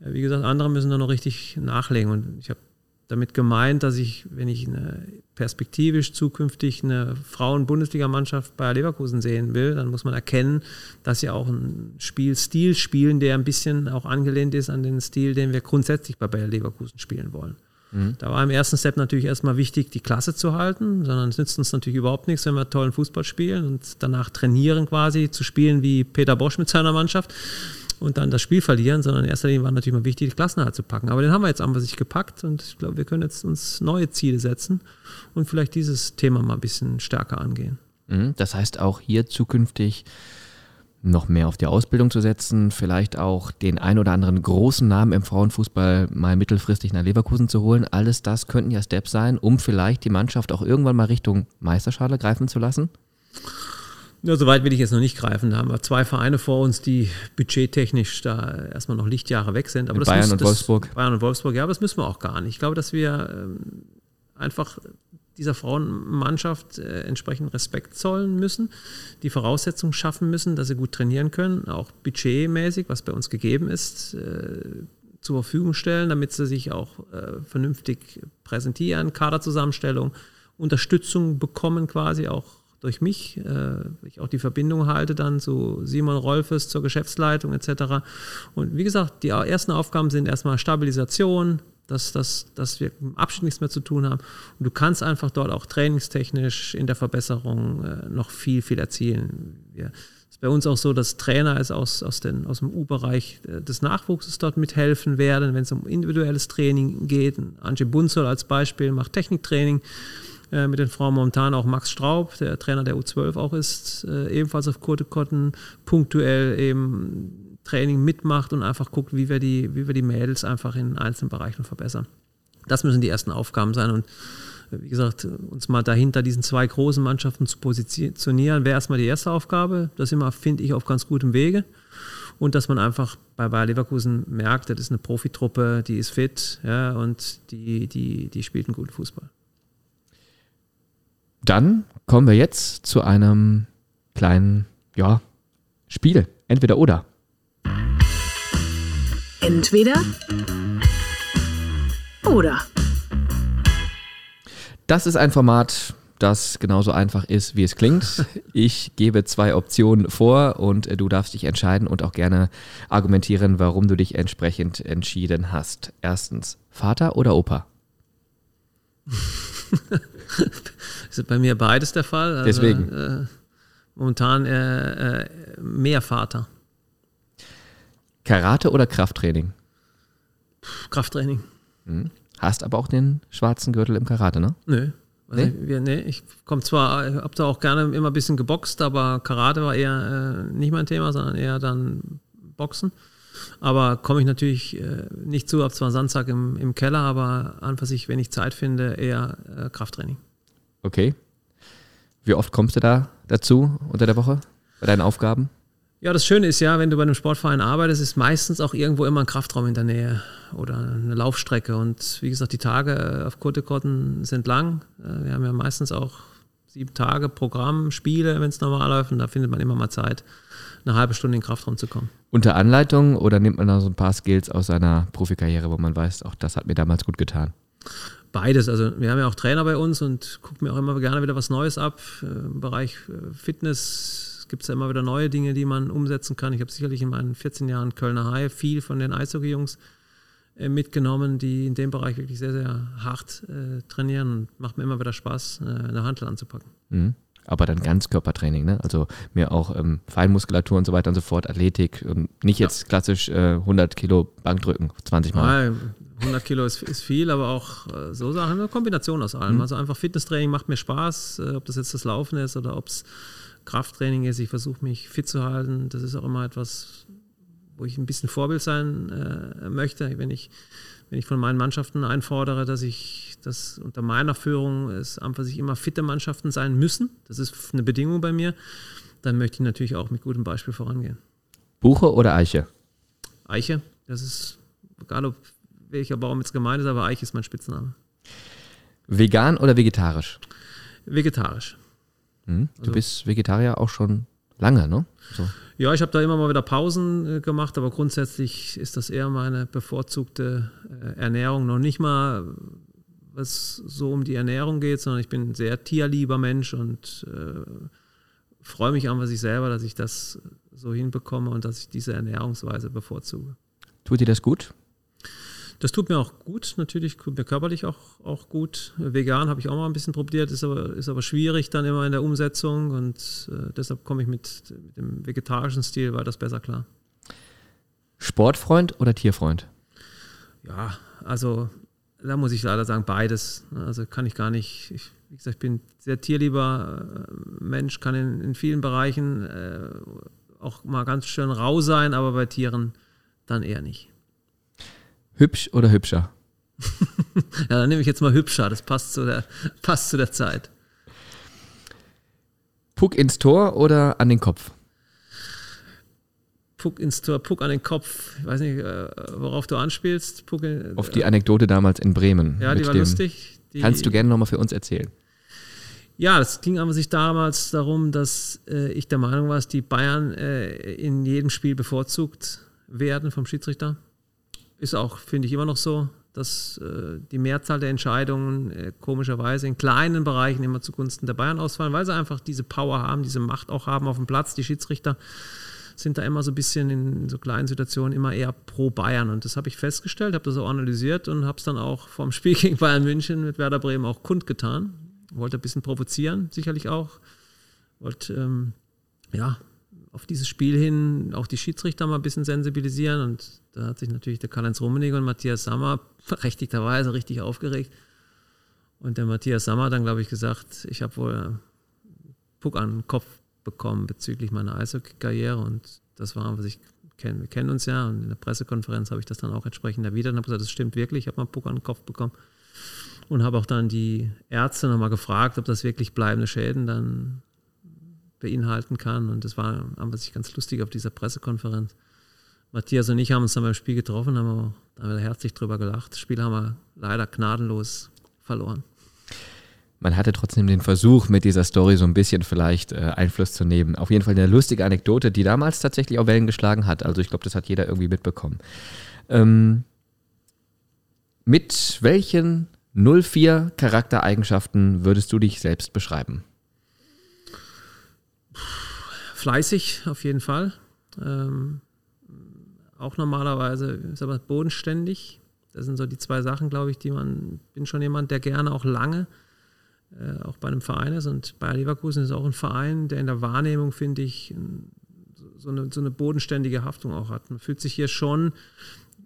Wie gesagt, andere müssen da noch richtig nachlegen. Und ich habe damit gemeint, dass ich, wenn ich eine perspektivisch zukünftig eine Frauen-Bundesligamannschaft bei Leverkusen sehen will, dann muss man erkennen, dass sie auch einen Spielstil spielen, der ein bisschen auch angelehnt ist an den Stil, den wir grundsätzlich bei Bayer Leverkusen spielen wollen. Mhm. Da war im ersten Step natürlich erstmal wichtig, die Klasse zu halten, sondern es nützt uns natürlich überhaupt nichts, wenn wir tollen Fußball spielen und danach trainieren quasi, zu spielen wie Peter Bosch mit seiner Mannschaft und dann das Spiel verlieren, sondern in erster Linie war natürlich mal wichtig, die Klassenhalt zu packen. Aber den haben wir jetzt an sich gepackt und ich glaube, wir können jetzt uns neue Ziele setzen und vielleicht dieses Thema mal ein bisschen stärker angehen. Mhm, das heißt auch hier zukünftig noch mehr auf die Ausbildung zu setzen, vielleicht auch den ein oder anderen großen Namen im Frauenfußball mal mittelfristig nach Leverkusen zu holen. Alles das könnten ja Steps sein, um vielleicht die Mannschaft auch irgendwann mal Richtung Meisterschale greifen zu lassen? Ja, soweit will ich jetzt noch nicht greifen. Da haben wir zwei Vereine vor uns, die budgettechnisch da erstmal noch Lichtjahre weg sind. Aber Bayern muss, und Wolfsburg. Bayern und Wolfsburg, ja, aber das müssen wir auch gar nicht. Ich glaube, dass wir ähm, einfach dieser Frauenmannschaft äh, entsprechend Respekt zollen müssen, die Voraussetzungen schaffen müssen, dass sie gut trainieren können, auch budgetmäßig, was bei uns gegeben ist, äh, zur Verfügung stellen, damit sie sich auch äh, vernünftig präsentieren, Kaderzusammenstellung, Unterstützung bekommen quasi auch durch mich, äh, ich auch die Verbindung halte dann zu Simon Rolfes, zur Geschäftsleitung etc. Und wie gesagt, die ersten Aufgaben sind erstmal Stabilisation, dass, dass, dass wir im Abschnitt nichts mehr zu tun haben. Und du kannst einfach dort auch trainingstechnisch in der Verbesserung äh, noch viel, viel erzielen. Wir, es ist bei uns auch so, dass Trainer es aus, aus, den, aus dem U-Bereich äh, des Nachwuchses dort mithelfen werden, wenn es um individuelles Training geht. Anje Bunzol als Beispiel macht Techniktraining. Äh, mit den Frauen momentan auch Max Straub, der Trainer der U12 auch ist, äh, ebenfalls auf Kurte Kotten punktuell eben Training mitmacht und einfach guckt, wie wir die, wie wir die Mädels einfach in einzelnen Bereichen verbessern. Das müssen die ersten Aufgaben sein und äh, wie gesagt, uns mal dahinter diesen zwei großen Mannschaften zu positionieren, wäre erstmal die erste Aufgabe. Das immer, finde ich, auf ganz gutem Wege. Und dass man einfach bei Bayer Leverkusen merkt, das ist eine Profitruppe, die ist fit ja, und die, die, die spielt einen guten Fußball. Dann kommen wir jetzt zu einem kleinen, ja, Spiel. Entweder oder. Entweder oder. Das ist ein Format, das genauso einfach ist, wie es klingt. Ich gebe zwei Optionen vor und du darfst dich entscheiden und auch gerne argumentieren, warum du dich entsprechend entschieden hast. Erstens, Vater oder Opa? ist bei mir beides der Fall. Also, Deswegen. Äh, momentan äh, äh, mehr Vater. Karate oder Krafttraining? Krafttraining. Mhm. Hast aber auch den schwarzen Gürtel im Karate, ne? Nö. Also nee? Ich, nee, ich komme zwar, habe da auch gerne immer ein bisschen geboxt, aber Karate war eher äh, nicht mein Thema, sondern eher dann Boxen. Aber komme ich natürlich äh, nicht zu, habe zwar Sandsack im, im Keller, aber an für sich, wenn ich Zeit finde, eher äh, Krafttraining. Okay. Wie oft kommst du da dazu unter der Woche bei deinen Aufgaben? Ja, das Schöne ist ja, wenn du bei einem Sportverein arbeitest, ist meistens auch irgendwo immer ein Kraftraum in der Nähe oder eine Laufstrecke. Und wie gesagt, die Tage auf Kurtekotten sind lang. Äh, wir haben ja meistens auch sieben Tage Programm, Spiele, wenn es normal läuft. Und da findet man immer mal Zeit, eine halbe Stunde in den Kraftraum zu kommen. Unter Anleitung oder nimmt man da so ein paar Skills aus seiner Profikarriere, wo man weiß, auch das hat mir damals gut getan? Beides. Also wir haben ja auch Trainer bei uns und gucken mir auch immer gerne wieder was Neues ab. Im Bereich äh, Fitness gibt es ja immer wieder neue Dinge, die man umsetzen kann. Ich habe sicherlich in meinen 14 Jahren Kölner High viel von den Eishockey-Jungs äh, mitgenommen, die in dem Bereich wirklich sehr, sehr hart äh, trainieren und macht mir immer wieder Spaß, äh, eine Handel anzupacken. Mhm. Aber dann Ganzkörpertraining, ne? Also mir auch ähm, Feinmuskulatur und so weiter und so fort, Athletik, ähm, nicht jetzt ja. klassisch äh, 100 Kilo Bankdrücken, 20 Mal. Nein, 100 Kilo ist, ist viel, aber auch äh, so Sachen, eine Kombination aus allem. Mhm. Also einfach Fitnesstraining macht mir Spaß, äh, ob das jetzt das Laufen ist oder ob es Krafttraining ist. Ich versuche mich fit zu halten. Das ist auch immer etwas, wo ich ein bisschen Vorbild sein äh, möchte. Wenn ich, wenn ich von meinen Mannschaften einfordere, dass ich, dass unter meiner Führung es einfach sich immer fitte Mannschaften sein müssen, das ist eine Bedingung bei mir, dann möchte ich natürlich auch mit gutem Beispiel vorangehen. Buche oder Eiche? Eiche, das ist, egal ob welcher Baum jetzt gemeint ist, aber Eiche ist mein Spitzname. Vegan oder vegetarisch? Vegetarisch. Mhm. Du also, bist Vegetarier auch schon lange, ne? So. Ja, ich habe da immer mal wieder Pausen äh, gemacht, aber grundsätzlich ist das eher meine bevorzugte äh, Ernährung. Noch nicht mal, was so um die Ernährung geht, sondern ich bin ein sehr tierlieber Mensch und äh, freue mich an, was ich selber, dass ich das so hinbekomme und dass ich diese Ernährungsweise bevorzuge. Tut dir das gut? Das tut mir auch gut, natürlich, tut mir körperlich auch, auch gut. Vegan habe ich auch mal ein bisschen probiert, ist aber, ist aber schwierig dann immer in der Umsetzung und äh, deshalb komme ich mit, mit, dem vegetarischen Stil weil das besser klar. Sportfreund oder Tierfreund? Ja, also da muss ich leider sagen, beides. Also kann ich gar nicht. Ich, wie gesagt, ich bin sehr tierlieber äh, Mensch, kann in, in vielen Bereichen äh, auch mal ganz schön rau sein, aber bei Tieren dann eher nicht. Hübsch oder hübscher? ja, dann nehme ich jetzt mal hübscher, das passt zu der, passt zu der Zeit. Puck ins Tor oder an den Kopf? Puck ins Tor, Puck an den Kopf. Ich weiß nicht, äh, worauf du anspielst. Puck in, Auf die Anekdote damals in Bremen. Ja, die war dem, lustig. Die, kannst du gerne nochmal für uns erzählen? Ja, es ging aber sich damals darum, dass äh, ich der Meinung war, dass die Bayern äh, in jedem Spiel bevorzugt werden vom Schiedsrichter ist auch, finde ich, immer noch so, dass äh, die Mehrzahl der Entscheidungen äh, komischerweise in kleinen Bereichen immer zugunsten der Bayern ausfallen, weil sie einfach diese Power haben, diese Macht auch haben auf dem Platz. Die Schiedsrichter sind da immer so ein bisschen in so kleinen Situationen immer eher pro Bayern. Und das habe ich festgestellt, habe das auch analysiert und habe es dann auch vom Spiel gegen Bayern München mit Werder Bremen auch kundgetan. Wollte ein bisschen provozieren, sicherlich auch. Wollte ähm, ja, auf dieses Spiel hin auch die Schiedsrichter mal ein bisschen sensibilisieren. Und da hat sich natürlich der Karl-Heinz Rummenigge und Matthias Sammer berechtigterweise richtig aufgeregt. Und der Matthias Sammer dann, glaube ich, gesagt, ich habe wohl Puck an den Kopf bekommen bezüglich meiner Eishockey-Karriere. Und das war, was ich kenne. Wir kennen uns ja. Und in der Pressekonferenz habe ich das dann auch entsprechend erwidert und habe gesagt, das stimmt wirklich, ich habe mal Puck an den Kopf bekommen. Und habe auch dann die Ärzte nochmal gefragt, ob das wirklich bleibende Schäden dann beinhalten kann. Und das war an sich ganz lustig auf dieser Pressekonferenz. Matthias und ich haben uns dann beim Spiel getroffen, haben wir, haben wir herzlich drüber gelacht. Das Spiel haben wir leider gnadenlos verloren. Man hatte trotzdem den Versuch, mit dieser Story so ein bisschen vielleicht äh, Einfluss zu nehmen. Auf jeden Fall eine lustige Anekdote, die damals tatsächlich auch Wellen geschlagen hat. Also ich glaube, das hat jeder irgendwie mitbekommen. Ähm, mit welchen 04 Charaktereigenschaften würdest du dich selbst beschreiben? Fleißig auf jeden Fall. Ähm, auch normalerweise ist aber bodenständig. Das sind so die zwei Sachen, glaube ich, die man, bin schon jemand, der gerne auch lange äh, auch bei einem Verein ist. Und Bayer Leverkusen ist auch ein Verein, der in der Wahrnehmung, finde ich, so eine, so eine bodenständige Haftung auch hat. Man fühlt sich hier schon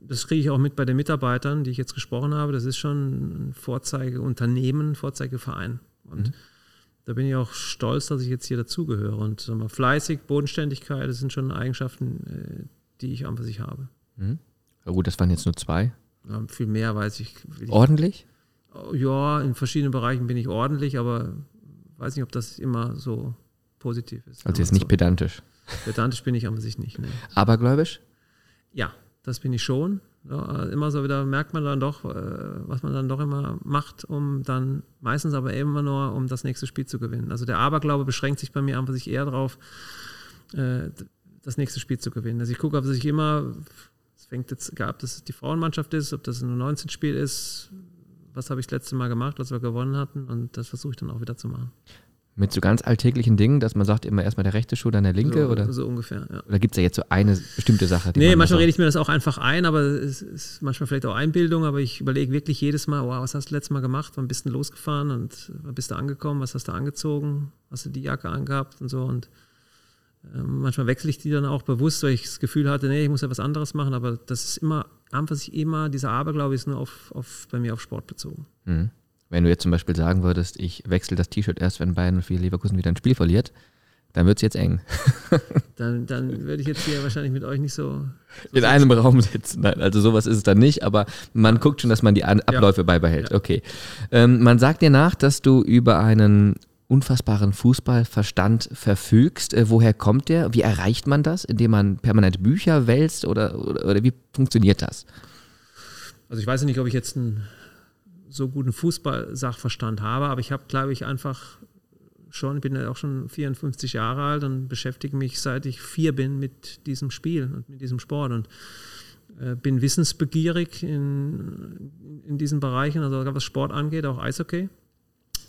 das kriege ich auch mit bei den Mitarbeitern, die ich jetzt gesprochen habe. Das ist schon ein Vorzeigeunternehmen, Vorzeigeverein. Und mhm. da bin ich auch stolz, dass ich jetzt hier dazugehöre. Und mal, fleißig, Bodenständigkeit, das sind schon Eigenschaften, äh, die ich einfach sich habe. Mhm. Ja gut, das waren jetzt nur zwei. Ja, viel mehr weiß ich. Ordentlich? Ja, in verschiedenen Bereichen bin ich ordentlich, aber weiß nicht, ob das immer so positiv ist. Also jetzt nicht so. pedantisch. Pedantisch bin ich an sich nicht. Ne. Abergläubisch? Ja, das bin ich schon. Ja, immer so wieder merkt man dann doch, äh, was man dann doch immer macht, um dann meistens aber immer nur, um das nächste Spiel zu gewinnen. Also der Aberglaube beschränkt sich bei mir einfach sich eher darauf, äh, das nächste Spiel zu gewinnen. Also ich gucke, ob sich immer, es fängt jetzt, egal ob das die Frauenmannschaft ist, ob das ein 19-Spiel ist, was habe ich das letzte Mal gemacht, was wir gewonnen hatten und das versuche ich dann auch wieder zu machen. Mit so ganz alltäglichen Dingen, dass man sagt, immer erstmal der rechte Schuh, dann der linke? So, oder? so ungefähr, ja. Oder gibt es ja jetzt so eine bestimmte Sache? Die nee, manchmal rede ich mir das auch einfach ein, aber es ist manchmal vielleicht auch Einbildung, aber ich überlege wirklich jedes Mal, wow, was hast du letztes Mal gemacht? Wann bist du losgefahren und wann bist du angekommen? Was hast du angezogen? Hast du die Jacke angehabt und so und manchmal wechsle ich die dann auch bewusst, weil ich das Gefühl hatte, nee, ich muss ja was anderes machen, aber das ist immer, einfach sich immer, dieser Aberglaube ist nur auf, auf, bei mir auf Sport bezogen. Mhm. Wenn du jetzt zum Beispiel sagen würdest, ich wechsle das T-Shirt erst, wenn Bayern und 4 Leverkusen wieder ein Spiel verliert, dann wird es jetzt eng. dann, dann würde ich jetzt hier wahrscheinlich mit euch nicht so. so in einem Raum sitzen. Nein, also sowas ist es dann nicht, aber man guckt schon, dass man die Abläufe ja. beibehält. Ja. Okay. Ähm, man sagt dir nach, dass du über einen unfassbaren Fußballverstand verfügst. Äh, woher kommt der? Wie erreicht man das? Indem man permanent Bücher wälzt oder, oder, oder wie funktioniert das? Also ich weiß nicht, ob ich jetzt einen so guten Fußballsachverstand habe, aber ich habe, glaube ich, einfach schon, bin ja auch schon 54 Jahre alt und beschäftige mich, seit ich vier bin, mit diesem Spiel und mit diesem Sport und äh, bin wissensbegierig in, in diesen Bereichen, also was Sport angeht, auch Eishockey.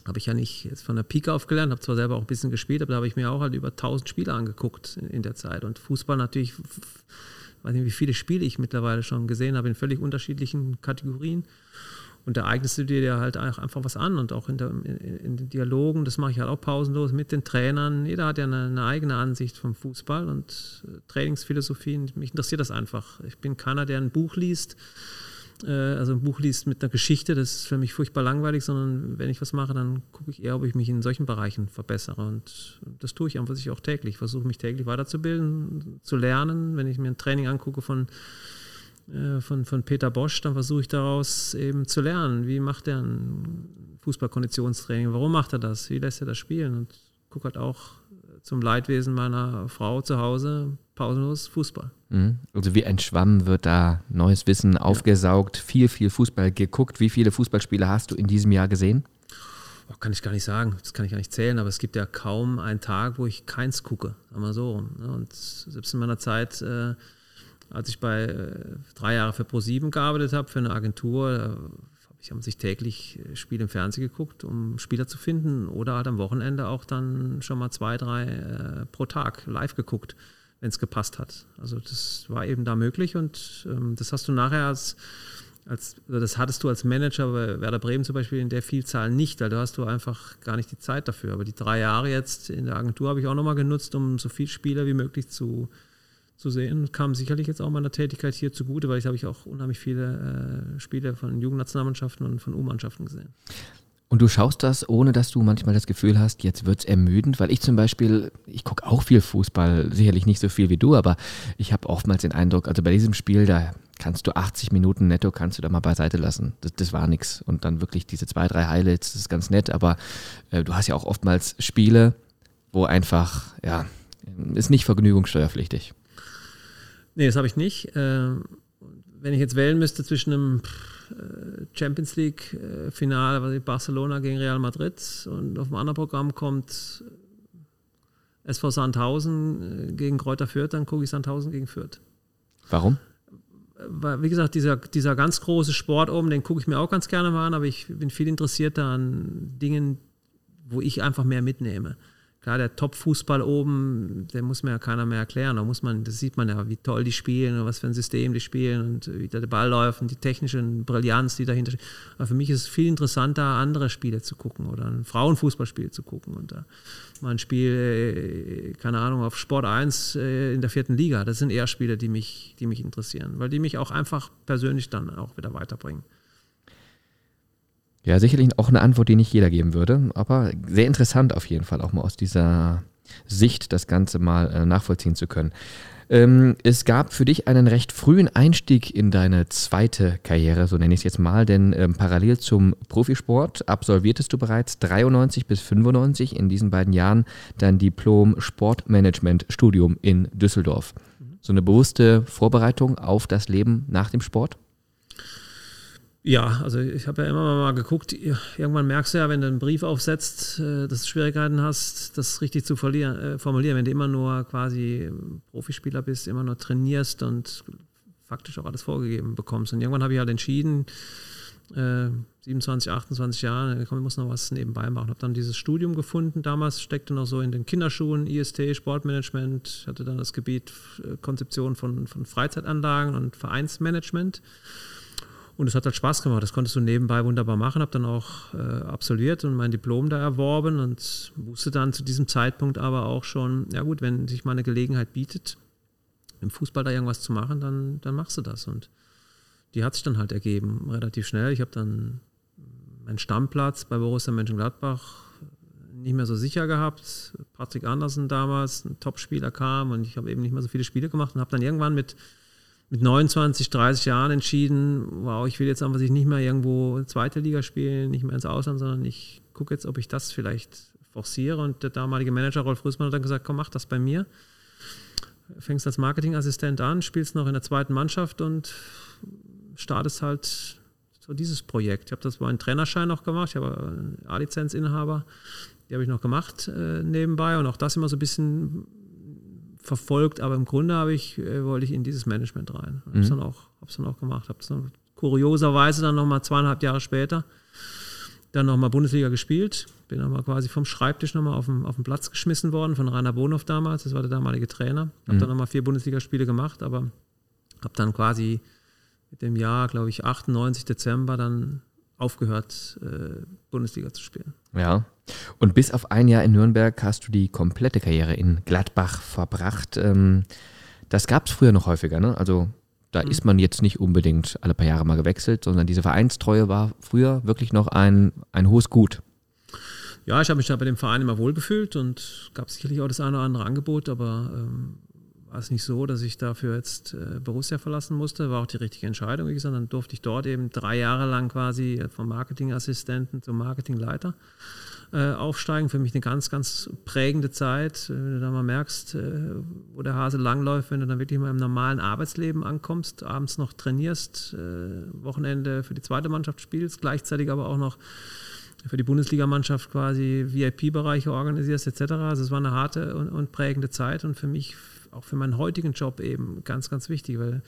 Habe ich ja nicht jetzt von der Pike aufgelernt, habe zwar selber auch ein bisschen gespielt, aber da habe ich mir auch halt über 1000 Spiele angeguckt in, in der Zeit. Und Fußball natürlich, ich weiß nicht, wie viele Spiele ich mittlerweile schon gesehen habe in völlig unterschiedlichen Kategorien. Und da eignest du dir halt einfach was an und auch in, der, in, den Dialogen, das mache ich halt auch pausenlos mit den Trainern. Jeder hat ja eine, eine eigene Ansicht vom Fußball und äh, Trainingsphilosophien. Mich interessiert das einfach. Ich bin keiner, der ein Buch liest, also ein Buch liest mit einer Geschichte, das ist für mich furchtbar langweilig, sondern wenn ich was mache, dann gucke ich eher, ob ich mich in solchen Bereichen verbessere. Und das tue ich einfach sich auch täglich. Ich versuche mich täglich weiterzubilden, zu lernen. Wenn ich mir ein Training angucke von äh, von, von Peter Bosch, dann versuche ich daraus eben zu lernen. Wie macht er ein Fußballkonditionstraining? Warum macht er das? Wie lässt er das spielen? Und gucke halt auch zum Leidwesen meiner Frau zu Hause pausenlos Fußball. Mhm. Also wie ein Schwamm wird da neues Wissen aufgesaugt, ja. viel, viel Fußball geguckt. Wie viele Fußballspiele hast du in diesem Jahr gesehen? Oh, kann ich gar nicht sagen, das kann ich gar nicht zählen, aber es gibt ja kaum einen Tag, wo ich keins gucke, wir so. Ne? Und selbst in meiner Zeit äh, als ich bei äh, drei Jahre für Pro7 gearbeitet habe, für eine Agentur, habe ich haben sich täglich äh, Spiele im Fernsehen geguckt, um Spieler zu finden oder halt am Wochenende auch dann schon mal zwei, drei äh, pro Tag live geguckt, wenn es gepasst hat. Also das war eben da möglich und ähm, das hast du nachher als als, das hattest du als Manager bei Werder Bremen zum Beispiel in der Vielzahl nicht, weil da hast du einfach gar nicht die Zeit dafür. Aber die drei Jahre jetzt in der Agentur habe ich auch nochmal genutzt, um so viele Spieler wie möglich zu, zu sehen. Kam sicherlich jetzt auch meiner Tätigkeit hier zugute, weil ich habe ich auch unheimlich viele äh, Spiele von Jugendnationalmannschaften und von U-Mannschaften gesehen. Und du schaust das, ohne dass du manchmal das Gefühl hast, jetzt wird es ermüdend, weil ich zum Beispiel, ich gucke auch viel Fußball, sicherlich nicht so viel wie du, aber ich habe oftmals den Eindruck, also bei diesem Spiel, da kannst du 80 Minuten netto, kannst du da mal beiseite lassen. Das, das war nichts. Und dann wirklich diese zwei, drei Highlights, das ist ganz nett, aber äh, du hast ja auch oftmals Spiele, wo einfach, ja, ist nicht vergnügungssteuerpflichtig. Nee, das habe ich nicht. Ähm, wenn ich jetzt wählen müsste zwischen einem äh, Champions League-Finale, was ich Barcelona gegen Real Madrid und auf dem anderen Programm kommt äh, SV Sandhausen äh, gegen Kräuter Fürth, dann gucke ich Sandhausen gegen Fürth. Warum? Weil, wie gesagt, dieser, dieser ganz große Sport oben, den gucke ich mir auch ganz gerne mal an, aber ich bin viel interessierter an Dingen, wo ich einfach mehr mitnehme. Klar, der Top-Fußball oben, der muss mir ja keiner mehr erklären. Da muss man, das sieht man ja, wie toll die spielen und was für ein System die spielen und wie der Ball läuft und die technische Brillanz, die dahinter steht. Aber für mich ist es viel interessanter, andere Spiele zu gucken oder ein Frauenfußballspiel zu gucken und da mal ein Spiel, äh, keine Ahnung, auf Sport 1 äh, in der vierten Liga. Das sind eher Spiele, die mich, die mich interessieren, weil die mich auch einfach persönlich dann auch wieder weiterbringen. Ja, sicherlich auch eine Antwort, die nicht jeder geben würde, aber sehr interessant auf jeden Fall, auch mal aus dieser Sicht das Ganze mal äh, nachvollziehen zu können. Ähm, es gab für dich einen recht frühen Einstieg in deine zweite Karriere, so nenne ich es jetzt mal, denn ähm, parallel zum Profisport absolviertest du bereits 93 bis 95 in diesen beiden Jahren dein Diplom Sportmanagement Studium in Düsseldorf. So eine bewusste Vorbereitung auf das Leben nach dem Sport? Ja, also ich habe ja immer mal geguckt, irgendwann merkst du ja, wenn du einen Brief aufsetzt, äh, dass du Schwierigkeiten hast, das richtig zu äh, formulieren. Wenn du immer nur quasi Profispieler bist, immer nur trainierst und faktisch auch alles vorgegeben bekommst. Und irgendwann habe ich halt entschieden, 27, äh, 28 Jahre, komm, ich muss noch was nebenbei machen. Habe dann dieses Studium gefunden. Damals steckte noch so in den Kinderschuhen IST, Sportmanagement, hatte dann das Gebiet Konzeption von, von Freizeitanlagen und Vereinsmanagement. Und es hat halt Spaß gemacht. Das konntest du nebenbei wunderbar machen. Habe dann auch äh, absolviert und mein Diplom da erworben und wusste dann zu diesem Zeitpunkt aber auch schon, ja gut, wenn sich mal eine Gelegenheit bietet, im Fußball da irgendwas zu machen, dann, dann machst du das. Und die hat sich dann halt ergeben, relativ schnell. Ich habe dann meinen Stammplatz bei Borussia Mönchengladbach nicht mehr so sicher gehabt. Patrick Andersen damals, ein Topspieler kam und ich habe eben nicht mehr so viele Spiele gemacht und habe dann irgendwann mit mit 29, 30 Jahren entschieden, wow, ich will jetzt einfach nicht mehr irgendwo zweite Liga spielen, nicht mehr ins Ausland, sondern ich gucke jetzt, ob ich das vielleicht forciere. Und der damalige Manager Rolf Rüßmann hat dann gesagt, komm, mach das bei mir. Fängst als Marketingassistent an, spielst noch in der zweiten Mannschaft und startest halt so dieses Projekt. Ich habe das bei einem Trainerschein noch gemacht, ich habe A-Lizenzinhaber, die habe ich noch gemacht äh, nebenbei und auch das immer so ein bisschen verfolgt, aber im Grunde habe ich, äh, wollte ich in dieses Management rein. Habe es mhm. dann, auch, dann auch gemacht. Habe es dann kurioserweise dann nochmal zweieinhalb Jahre später dann nochmal Bundesliga gespielt. Bin nochmal quasi vom Schreibtisch nochmal auf den, auf den Platz geschmissen worden von Rainer Bonhoff damals. Das war der damalige Trainer. Habe mhm. dann nochmal vier Bundesligaspiele gemacht, aber habe dann quasi mit dem Jahr, glaube ich, 98 Dezember dann aufgehört, äh, Bundesliga zu spielen. Ja. Und bis auf ein Jahr in Nürnberg hast du die komplette Karriere in Gladbach verbracht. Ähm, das gab es früher noch häufiger, ne? Also da mhm. ist man jetzt nicht unbedingt alle paar Jahre mal gewechselt, sondern diese Vereinstreue war früher wirklich noch ein, ein hohes Gut. Ja, ich habe mich da bei dem Verein immer wohlgefühlt und gab sicherlich auch das eine oder andere Angebot, aber ähm, war es nicht so, dass ich dafür jetzt äh, Borussia verlassen musste. War auch die richtige Entscheidung, wie gesagt. Dann durfte ich dort eben drei Jahre lang quasi äh, vom Marketingassistenten zum Marketingleiter äh, aufsteigen. Für mich eine ganz, ganz prägende Zeit. Wenn du da mal merkst, äh, wo der Hase langläuft, wenn du dann wirklich mal im normalen Arbeitsleben ankommst, abends noch trainierst, äh, Wochenende für die zweite Mannschaft spielst, gleichzeitig aber auch noch für die Bundesligamannschaft quasi VIP-Bereiche organisierst etc. Also es war eine harte und prägende Zeit und für mich auch für meinen heutigen Job eben ganz, ganz wichtig, weil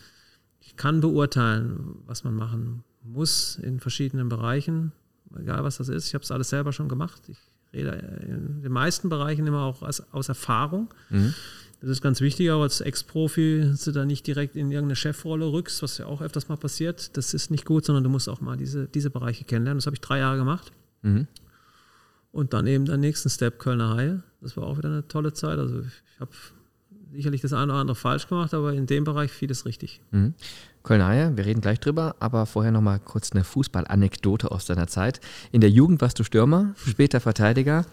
ich kann beurteilen, was man machen muss in verschiedenen Bereichen, egal was das ist. Ich habe es alles selber schon gemacht. Ich rede in den meisten Bereichen immer auch aus, aus Erfahrung. Mhm. Das ist ganz wichtig, auch als Ex-Profi, dass du da nicht direkt in irgendeine Chefrolle rückst, was ja auch öfters mal passiert. Das ist nicht gut, sondern du musst auch mal diese, diese Bereiche kennenlernen. Das habe ich drei Jahre gemacht. Mhm. Und dann eben den nächsten Step Kölner Haie. Das war auch wieder eine tolle Zeit. Also ich habe sicherlich das eine oder andere falsch gemacht, aber in dem Bereich vieles richtig. Mhm. Kölner Haie, wir reden gleich drüber, aber vorher nochmal kurz eine Fußballanekdote aus deiner Zeit. In der Jugend warst du Stürmer, später Verteidiger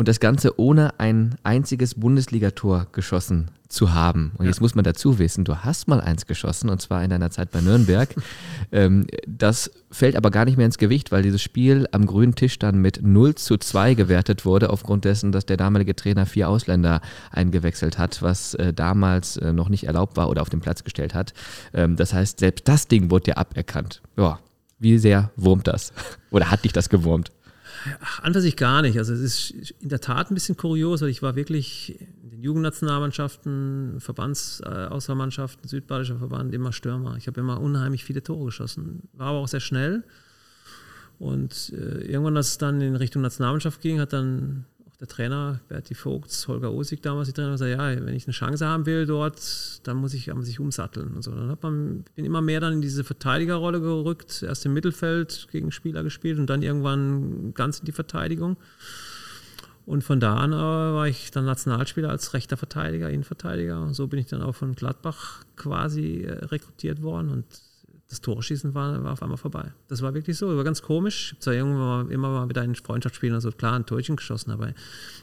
und das Ganze ohne ein einziges Bundesligator geschossen zu haben. Und ja. jetzt muss man dazu wissen, du hast mal eins geschossen und zwar in deiner Zeit bei Nürnberg. ähm, das fällt aber gar nicht mehr ins Gewicht, weil dieses Spiel am grünen Tisch dann mit 0 zu 2 gewertet wurde, aufgrund dessen, dass der damalige Trainer vier Ausländer eingewechselt hat, was äh, damals äh, noch nicht erlaubt war oder auf den Platz gestellt hat. Ähm, das heißt, selbst das Ding wurde ja aberkannt. Ja, wie sehr wurmt das? oder hat dich das gewurmt? Ach, an sich gar nicht. Also es ist in der Tat ein bisschen kurios, weil ich war wirklich in den Jugendnationalmannschaften, Verbandsauswahlmannschaften, äh, Südbadischer Verband immer Stürmer. Ich habe immer unheimlich viele Tore geschossen. War aber auch sehr schnell. Und äh, irgendwann, als es dann in Richtung Nationalmannschaft ging, hat dann der Trainer, Berti Vogts, Holger Osig damals, die Trainer, gesagt, ja, wenn ich eine Chance haben will dort, dann muss ich, muss ich umsatteln und so. Dann hat man, bin immer mehr dann in diese Verteidigerrolle gerückt, erst im Mittelfeld gegen Spieler gespielt und dann irgendwann ganz in die Verteidigung. Und von da an äh, war ich dann Nationalspieler als rechter Verteidiger, Innenverteidiger. Und so bin ich dann auch von Gladbach quasi äh, rekrutiert worden und das Torschießen war, war auf einmal vorbei. Das war wirklich so, war ganz komisch. Ich habe zwar immer mal wieder in Freundschaftsspielen also klar ein Torchen geschossen, aber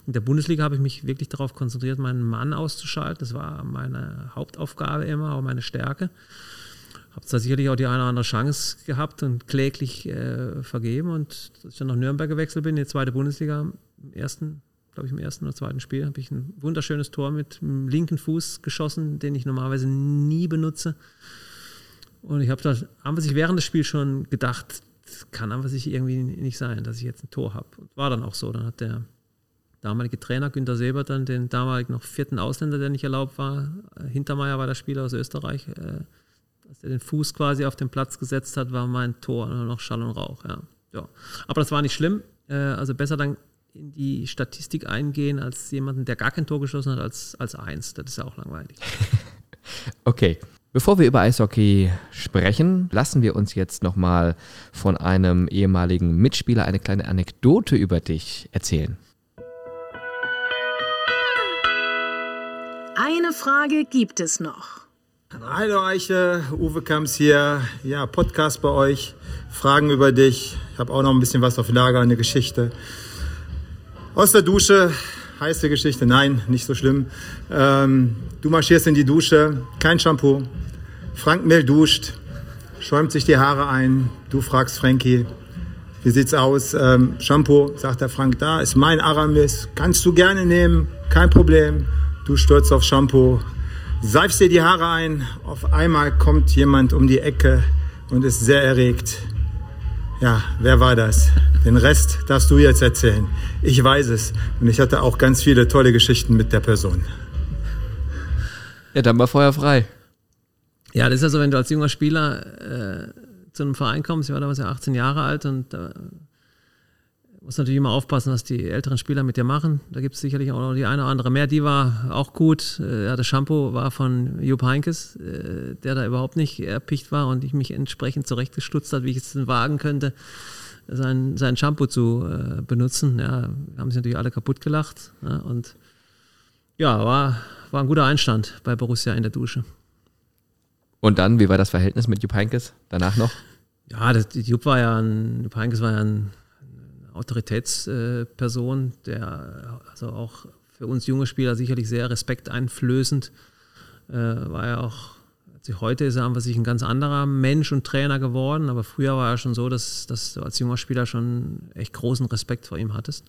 in der Bundesliga habe ich mich wirklich darauf konzentriert, meinen Mann auszuschalten. Das war meine Hauptaufgabe immer, auch meine Stärke. Habe zwar sicherlich auch die eine oder andere Chance gehabt und kläglich äh, vergeben und als ich dann nach Nürnberg gewechselt bin, in die zweite Bundesliga, im ersten, glaube ich, im ersten oder zweiten Spiel habe ich ein wunderschönes Tor mit dem linken Fuß geschossen, den ich normalerweise nie benutze. Und ich habe da haben sich während des Spiels schon gedacht, kann einfach sich irgendwie nicht sein, dass ich jetzt ein Tor habe. Und war dann auch so. Dann hat der damalige Trainer Günter Sebert dann den damaligen noch vierten Ausländer, der nicht erlaubt war, Hintermeier war der Spieler aus Österreich, äh, als er den Fuß quasi auf den Platz gesetzt hat, war mein Tor noch Schall und Rauch. Ja. ja. Aber das war nicht schlimm. Äh, also besser dann in die Statistik eingehen als jemanden, der gar kein Tor geschossen hat, als, als eins. Das ist ja auch langweilig. okay. Bevor wir über Eishockey sprechen, lassen wir uns jetzt nochmal von einem ehemaligen Mitspieler eine kleine Anekdote über dich erzählen. Eine Frage gibt es noch. Hallo Eiche, Uwe Kamps hier. Ja, Podcast bei euch. Fragen über dich. Ich habe auch noch ein bisschen was auf Lager, eine Geschichte. Aus der Dusche, heiße Geschichte, nein, nicht so schlimm. Ähm, du marschierst in die Dusche, kein Shampoo, Frank Mill duscht, schäumt sich die Haare ein. Du fragst Frankie, wie sieht's aus? Ähm, Shampoo, sagt der Frank, da ist mein Aramis. Kannst du gerne nehmen, kein Problem. Du stürzt auf Shampoo, seifst dir die Haare ein. Auf einmal kommt jemand um die Ecke und ist sehr erregt. Ja, wer war das? Den Rest darfst du jetzt erzählen. Ich weiß es. Und ich hatte auch ganz viele tolle Geschichten mit der Person. Ja, dann war Feuer frei. Ja, das ist also, wenn du als junger Spieler äh, zu einem Verein kommst, ich war damals ja 18 Jahre alt und da äh, musst natürlich immer aufpassen, was die älteren Spieler mit dir machen. Da gibt es sicherlich auch noch die eine oder andere mehr. Die war auch gut. Äh, ja, das Shampoo war von Jupp Heinkes, äh, der da überhaupt nicht erpicht war und ich mich entsprechend zurechtgestutzt hat, wie ich es denn wagen könnte, sein, sein Shampoo zu äh, benutzen. Ja, haben sich natürlich alle kaputt gelacht. Ja, und ja, war, war ein guter Einstand bei Borussia in der Dusche. Und dann, wie war das Verhältnis mit Jupp Heynckes danach noch? Ja, das, Jupp war ja ein, Jupp Heynckes war ja ein, Autoritätsperson, der also auch für uns junge Spieler sicherlich sehr respekteinflößend äh, war ja auch, als heute ist er einfach sich ein ganz anderer Mensch und Trainer geworden, aber früher war er schon so, dass, dass du als junger Spieler schon echt großen Respekt vor ihm hattest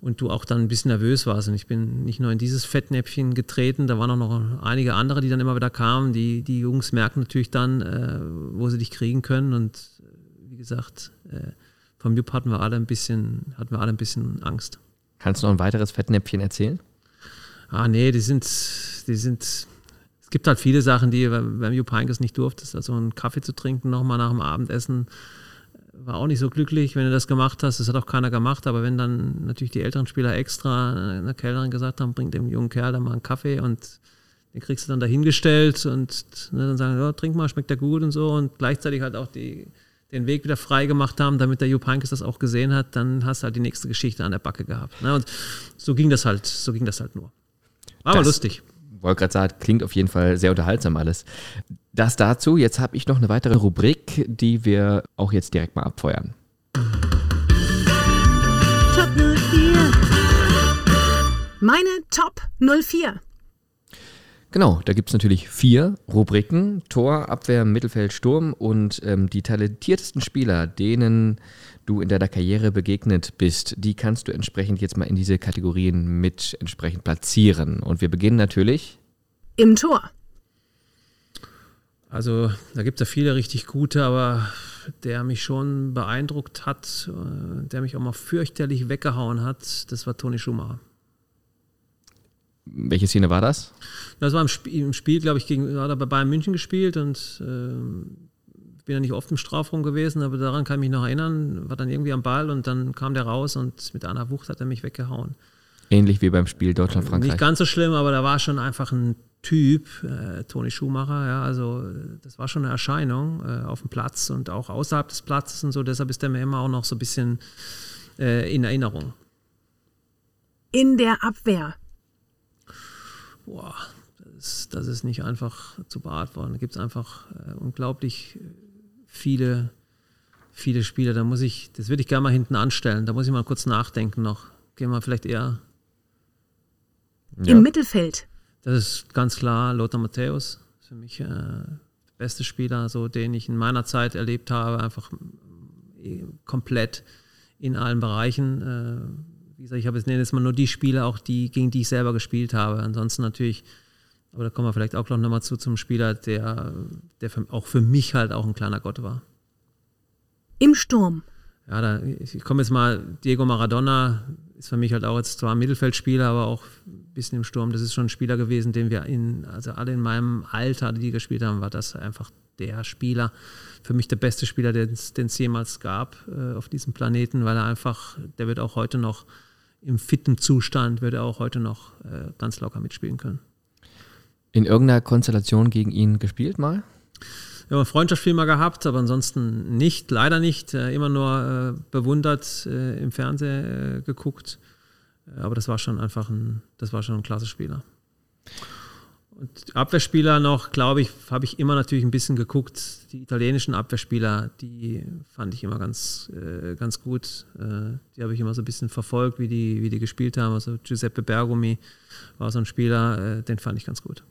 und du auch dann ein bisschen nervös warst. Und ich bin nicht nur in dieses Fettnäpfchen getreten, da waren auch noch einige andere, die dann immer wieder kamen. Die, die Jungs merken natürlich dann, äh, wo sie dich kriegen können. Und äh, wie gesagt, äh, vom Jupp hatten wir alle ein bisschen, hatten wir alle ein bisschen Angst. Kannst du noch ein weiteres Fettnäpfchen erzählen? Ah, nee, die sind, die sind, es gibt halt viele Sachen, die beim Jupp Heynckes nicht durftest. Also einen Kaffee zu trinken, nochmal nach dem Abendessen war auch nicht so glücklich, wenn du das gemacht hast. Das hat auch keiner gemacht. Aber wenn dann natürlich die älteren Spieler extra einer Kellnerin gesagt haben, bring dem jungen Kerl da mal einen Kaffee und den kriegst du dann dahingestellt und ne, dann sagen, ja, trink mal, schmeckt der gut und so. Und gleichzeitig halt auch die, den Weg wieder frei gemacht haben, damit der Jupp Heynckes das auch gesehen hat, dann hast du halt die nächste Geschichte an der Backe gehabt. Ne? Und so ging das halt, so ging das halt nur. Aber das, lustig wollte gerade sagen, klingt auf jeden Fall sehr unterhaltsam alles. Das dazu, jetzt habe ich noch eine weitere Rubrik, die wir auch jetzt direkt mal abfeuern. Top 04. Meine Top 04. Genau, da gibt es natürlich vier Rubriken: Tor, Abwehr, Mittelfeld, Sturm und ähm, die talentiertesten Spieler, denen du in deiner Karriere begegnet bist, die kannst du entsprechend jetzt mal in diese Kategorien mit entsprechend platzieren. Und wir beginnen natürlich im Tor. Also da gibt es ja viele richtig gute, aber der mich schon beeindruckt hat, äh, der mich auch mal fürchterlich weggehauen hat, das war Toni Schumacher. Welche Szene war das? Das war im Spiel, im Spiel glaube ich, gegen, hat er bei Bayern München gespielt und äh, bin ja nicht oft im Strafraum gewesen, aber daran kann ich mich noch erinnern, war dann irgendwie am Ball und dann kam der raus und mit einer Wucht hat er mich weggehauen. Ähnlich wie beim Spiel Deutschland-Frankreich. Nicht ganz so schlimm, aber da war schon einfach ein Typ, äh, Toni Schumacher, ja, also das war schon eine Erscheinung äh, auf dem Platz und auch außerhalb des Platzes und so, deshalb ist der mir immer auch noch so ein bisschen äh, in Erinnerung. In der Abwehr. Boah, das, das ist nicht einfach zu beantworten. Da gibt es einfach äh, unglaublich viele, viele Spieler. Da muss ich, das würde ich gerne mal hinten anstellen. Da muss ich mal kurz nachdenken noch. Gehen wir vielleicht eher. Ja. Im Mittelfeld. Das ist ganz klar Lothar Matthäus. Für mich äh, der beste Spieler, so den ich in meiner Zeit erlebt habe. Einfach äh, komplett in allen Bereichen. Wie gesagt, ich habe jetzt nenne jetzt mal nur die Spiele, auch die, gegen die ich selber gespielt habe. Ansonsten natürlich, aber da kommen wir vielleicht auch noch mal zu, zum Spieler, der, der für, auch für mich halt auch ein kleiner Gott war. Im Sturm. Ja, da, ich komme jetzt mal, Diego Maradona ist für mich halt auch jetzt zwar ein Mittelfeldspieler, aber auch ein bisschen im Sturm. Das ist schon ein Spieler gewesen, den wir in, also alle in meinem Alter, die gespielt haben, war das einfach der Spieler. Für mich der beste Spieler, den es jemals gab äh, auf diesem Planeten, weil er einfach, der wird auch heute noch im fitten Zustand, wird er auch heute noch äh, ganz locker mitspielen können. In irgendeiner Konstellation gegen ihn gespielt mal? Wir haben ein Freundschaftsspiel mal gehabt, aber ansonsten nicht, leider nicht. Äh, immer nur äh, bewundert äh, im Fernsehen äh, geguckt. Aber das war schon einfach ein, das war schon ein klasse Spieler. Und Abwehrspieler noch, glaube ich, habe ich immer natürlich ein bisschen geguckt. Die italienischen Abwehrspieler, die fand ich immer ganz, äh, ganz gut. die habe ich immer so ein bisschen verfolgt, wie die, wie die gespielt haben. Also Giuseppe Bergomi war so ein Spieler, den fand ich ganz gut.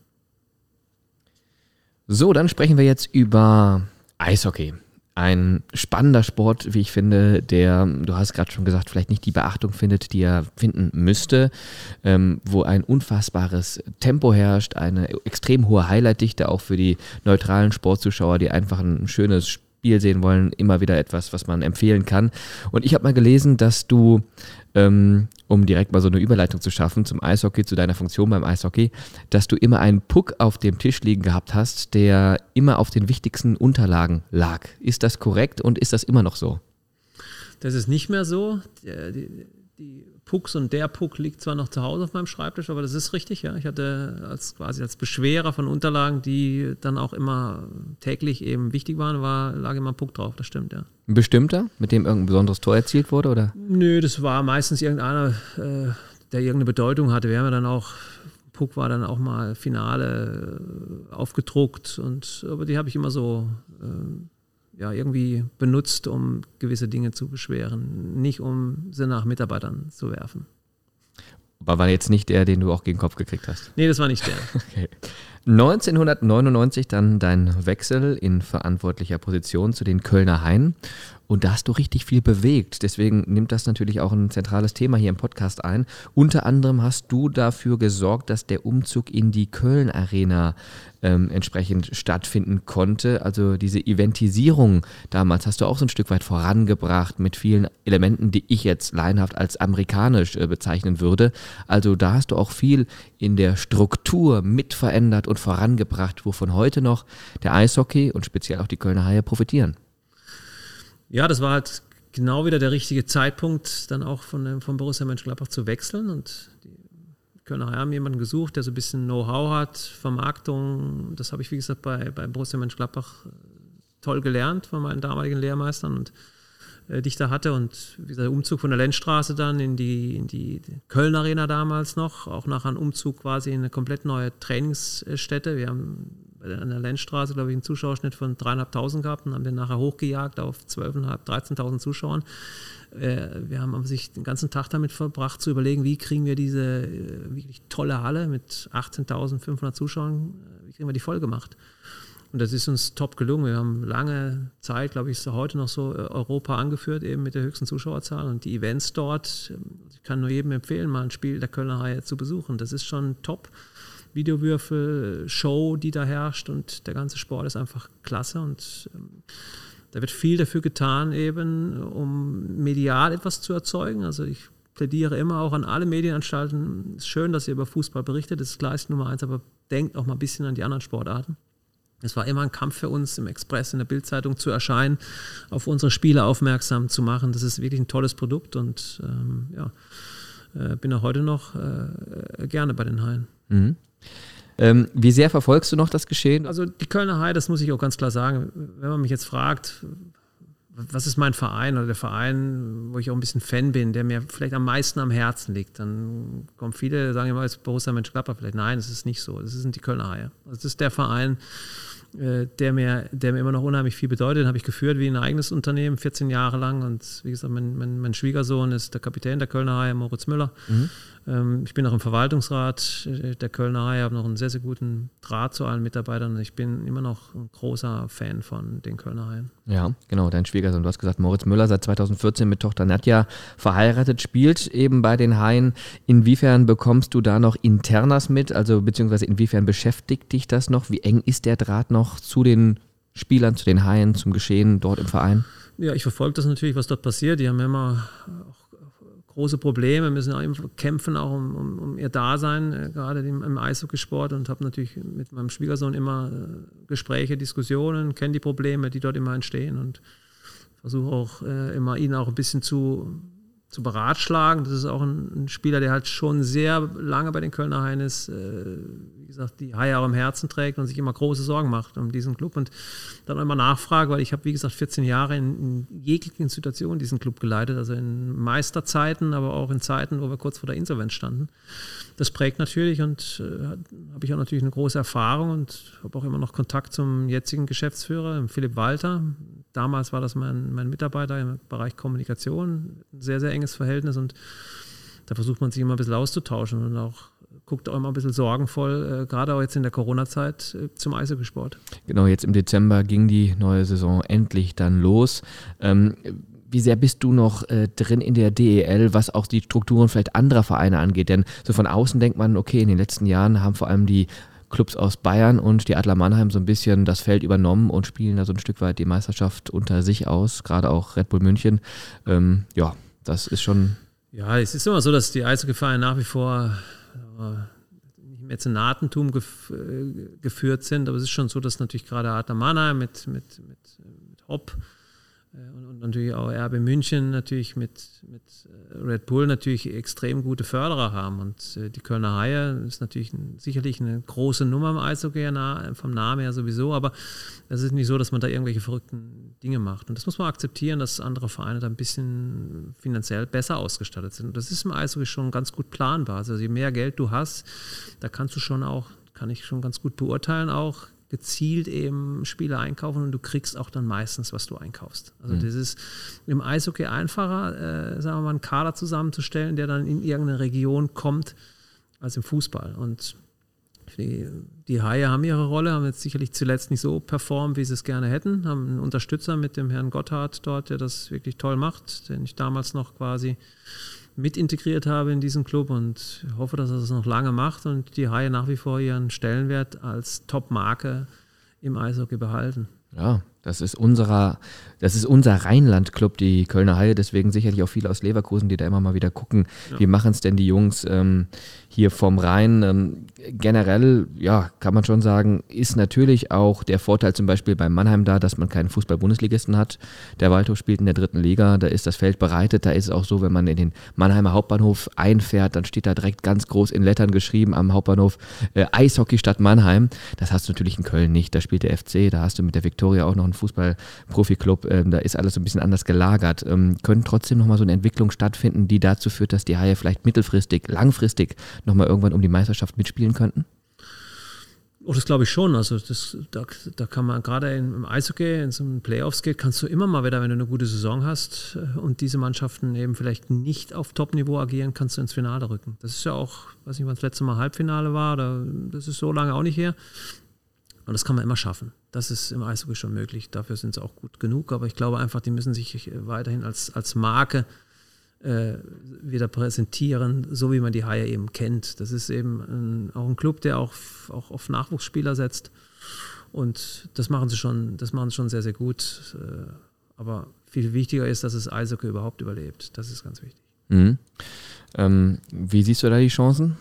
So, dann sprechen wir jetzt über Eishockey. Ein spannender Sport, wie ich finde, der, du hast gerade schon gesagt, vielleicht nicht die Beachtung findet, die er finden müsste, ähm, wo ein unfassbares Tempo herrscht, eine extrem hohe Highlightdichte auch für die neutralen Sportzuschauer, die einfach ein schönes Spiel sehen wollen, immer wieder etwas, was man empfehlen kann. Und ich habe mal gelesen, dass du ähm, um direkt mal so eine Überleitung zu schaffen zum Eishockey, zu deiner Funktion beim Eishockey, dass du immer einen Puck auf dem Tisch liegen gehabt hast, der immer auf den wichtigsten Unterlagen lag. Ist das korrekt und ist das immer noch so? Das ist nicht mehr so. Die, die, die Pucks und der Puck liegt zwar noch zu Hause auf meinem Schreibtisch, aber das ist richtig, ja. Ich hatte als quasi als Beschwerer von Unterlagen, die dann auch immer täglich eben wichtig waren, war, lag immer ein Puck drauf, das stimmt, ja. Ein bestimmter, mit dem irgendein besonderes Tor erzielt wurde, oder? Nö, das war meistens irgendeiner, äh, der irgendeine Bedeutung hatte. Wir haben ja dann auch, Puck war dann auch mal Finale äh, aufgedruckt und aber die habe ich immer so äh, ja, irgendwie benutzt, um gewisse Dinge zu beschweren, nicht um sie nach Mitarbeitern zu werfen. Aber war jetzt nicht der, den du auch gegen den Kopf gekriegt hast? Nee, das war nicht der. Okay. 1999 dann dein Wechsel in verantwortlicher Position zu den Kölner Hain. Und da hast du richtig viel bewegt. Deswegen nimmt das natürlich auch ein zentrales Thema hier im Podcast ein. Unter anderem hast du dafür gesorgt, dass der Umzug in die Köln Arena ähm, entsprechend stattfinden konnte. Also diese Eventisierung damals hast du auch so ein Stück weit vorangebracht mit vielen Elementen, die ich jetzt laienhaft als amerikanisch äh, bezeichnen würde. Also da hast du auch viel in der Struktur mit verändert und vorangebracht, wovon heute noch der Eishockey und speziell auch die Kölner Haie profitieren. Ja, das war halt genau wieder der richtige Zeitpunkt, dann auch von, von Borussia Mönchengladbach zu wechseln. Und die Kölner haben jemanden gesucht, der so ein bisschen Know-how hat, Vermarktung. Das habe ich, wie gesagt, bei, bei Borussia Mönchengladbach äh, toll gelernt von meinen damaligen Lehrmeistern und äh, die ich da hatte. Und wie gesagt, der Umzug von der Lenzstraße dann in die, in die Köln Arena damals noch, auch nach einem Umzug quasi in eine komplett neue Trainingsstätte. Wir haben an der Lenzstraße, glaube ich, einen Zuschauerschnitt von 3.500 gehabt und haben den nachher hochgejagt auf 12.500, 13.000 Zuschauern. Äh, wir haben sich den ganzen Tag damit verbracht, zu überlegen, wie kriegen wir diese äh, wirklich tolle Halle mit 18.500 Zuschauern, äh, wie kriegen wir die voll gemacht? Und das ist uns top gelungen. Wir haben lange Zeit, glaube ich, ist heute noch so Europa angeführt, eben mit der höchsten Zuschauerzahl. Und die Events dort, ähm, ich kann nur jedem empfehlen, mal ein Spiel der Kölner Haie zu besuchen. Das ist schon top. Videowürfel, Show, die da herrscht und der ganze Sport ist einfach klasse und ähm, da wird viel dafür getan, eben um medial etwas zu erzeugen. Also ich plädiere immer auch an alle Medienanstalten. Es ist schön, dass ihr über Fußball berichtet, das ist Gleis Nummer eins, aber denkt auch mal ein bisschen an die anderen Sportarten. Es war immer ein Kampf für uns, im Express, in der Bildzeitung zu erscheinen, auf unsere Spiele aufmerksam zu machen. Das ist wirklich ein tolles Produkt und ähm, ja, äh, bin auch heute noch äh, gerne bei den Haien. Mhm. Ähm, wie sehr verfolgst du noch das Geschehen? Also die Kölner Haie, das muss ich auch ganz klar sagen, wenn man mich jetzt fragt, was ist mein Verein oder der Verein, wo ich auch ein bisschen Fan bin, der mir vielleicht am meisten am Herzen liegt, dann kommen viele, sagen immer, ist Borussia Mönchengladbach vielleicht. Nein, das ist nicht so. Das sind die Kölner Haie. Also das ist der Verein, äh, der mir, der mir immer noch unheimlich viel bedeutet. Den habe ich geführt wie ein eigenes Unternehmen, 14 Jahre lang. Und wie gesagt, mein, mein, mein Schwiegersohn ist der Kapitän der Kölner Haie, Moritz Müller. Mhm. Ähm, ich bin auch im Verwaltungsrat äh, der Kölner Haie, habe noch einen sehr, sehr guten Draht zu allen Mitarbeitern. Ich bin immer noch ein großer Fan von den Kölner Haien. Ja, genau, dein Schwiegersohn. Du hast gesagt, Moritz Müller seit 2014 mit Tochter Nadja verheiratet, spielt eben bei den Haien. Inwiefern bekommst du da noch Internas mit? Also beziehungsweise inwiefern beschäftigt dich das noch? Wie eng ist der Draht noch zu den Spielern, zu den Haien, zum Geschehen dort im Verein? Ja, ich verfolge das natürlich, was dort passiert. Die haben immer auch große Probleme, müssen auch kämpfen auch um, um, um ihr Dasein, äh, gerade im, im Eishockeysport und habe natürlich mit meinem Schwiegersohn immer äh, Gespräche, Diskussionen, kenne die Probleme, die dort immer entstehen und versuche auch äh, immer ihn auch ein bisschen zu zu beratschlagen. Das ist auch ein, ein, Spieler, der halt schon sehr lange bei den Kölner Haien ist, äh, gesagt, die Haie auch im Herzen trägt und sich immer große Sorgen macht um diesen Club und dann immer nachfrage, weil ich habe, wie gesagt, 14 Jahre in, in, jeglichen Situationen diesen Club geleitet, also in Meisterzeiten, aber auch in Zeiten, wo wir kurz vor der Insolvenz standen. Das prägt natürlich und äh, habe ich auch natürlich eine große Erfahrung und habe auch immer noch Kontakt zum jetzigen Geschäftsführer, Philipp Walter. Damals war das mein, mein Mitarbeiter im Bereich Kommunikation, sehr, sehr enges Verhältnis und da versucht man sich immer ein bisschen auszutauschen und auch guckt auch immer ein bisschen sorgenvoll, äh, gerade auch jetzt in der Corona-Zeit, äh, zum Eishockeysport. Genau, jetzt im Dezember ging die neue Saison endlich dann los. Ähm, wie sehr bist du noch äh, drin in der DEL, was auch die Strukturen vielleicht anderer Vereine angeht? Denn so von außen denkt man, okay, in den letzten Jahren haben vor allem die Clubs aus Bayern und die Adler Mannheim so ein bisschen das Feld übernommen und spielen da so ein Stück weit die Meisterschaft unter sich aus, gerade auch Red Bull München. Ähm, ja, das ist schon. Ja, es ist immer so, dass die Eishockey-Vereine nach wie vor äh, nicht Mäzenatentum gef äh, geführt sind, aber es ist schon so, dass natürlich gerade Mannheim mit, mit, mit, mit Hopp äh, und, und, natürlich auch RB München natürlich mit, mit äh, Red Bull natürlich extrem gute Förderer haben. Und äh, die Kölner Haie ist natürlich ein, sicherlich eine große Nummer im Eishockey vom Namen her sowieso, aber es ist nicht so, dass man da irgendwelche verrückten Dinge macht. Und das muss man akzeptieren, dass andere Vereine da ein bisschen finanziell besser ausgestattet sind. Und das ist im Eishockey schon ganz gut planbar. Also je mehr Geld du hast, da kannst du schon auch, kann ich schon ganz gut beurteilen, auch gezielt eben Spiele einkaufen und du kriegst auch dann meistens, was du einkaufst. Also mhm. das ist im Eishockey einfacher, äh, sagen wir mal, einen Kader zusammenzustellen, der dann in irgendeine Region kommt, als im Fußball. Und die, die Haie haben ihre Rolle, haben jetzt sicherlich zuletzt nicht so performt, wie sie es gerne hätten, haben einen Unterstützer mit dem Herrn Gotthard dort, der das wirklich toll macht, den ich damals noch quasi mit integriert habe in diesen Club und hoffe, dass er das noch lange macht und die Haie nach wie vor ihren Stellenwert als Top-Marke im Eishockey behalten. Ja, das ist unserer, das ist unser Rheinland-Club, die Kölner Haie, deswegen sicherlich auch viele aus Leverkusen, die da immer mal wieder gucken, ja. wie machen es denn die Jungs ähm, hier vom Rhein. Ähm, generell, ja, kann man schon sagen, ist natürlich auch der Vorteil zum Beispiel bei Mannheim da, dass man keinen Fußball-Bundesligisten hat. Der Waldhof spielt in der dritten Liga, da ist das Feld bereitet. Da ist es auch so, wenn man in den Mannheimer Hauptbahnhof einfährt, dann steht da direkt ganz groß in Lettern geschrieben am Hauptbahnhof äh, Eishockey Stadt Mannheim. Das hast du natürlich in Köln nicht. Da spielt der FC, da hast du mit der Viktoria auch noch einen Fußball-Profi-Club. Äh, da ist alles so ein bisschen anders gelagert. Ähm, können trotzdem nochmal so eine Entwicklung stattfinden, die dazu führt, dass die Haie vielleicht mittelfristig, langfristig nochmal irgendwann um die Meisterschaft mitspielen könnten? Oh, das glaube ich schon. Also das, da, da kann man gerade im Eishockey, in so einem Playoffs geht, kannst du immer mal wieder, wenn du eine gute Saison hast äh, und diese Mannschaften eben vielleicht nicht auf Top-Niveau agieren, kannst du ins Finale rücken. Das ist ja auch, weiß nicht, wann das letzte Mal Halbfinale war, oder, das ist so lange auch nicht her. Und das kann man immer schaffen. Das ist im Eishockey schon möglich. Dafür sind sie auch gut genug. Aber ich glaube einfach, die müssen sich weiterhin als, als Marke äh, wieder präsentieren, so wie man die Haie eben kennt. Das ist eben ein, auch ein Club, der auch, auch auf Nachwuchsspieler setzt. Und das machen sie schon, das machen sie schon sehr, sehr gut. Äh, aber viel wichtiger ist, dass es Eishockey überhaupt überlebt. Das ist ganz wichtig. Mhm. Ähm, wie siehst du da die Chancen?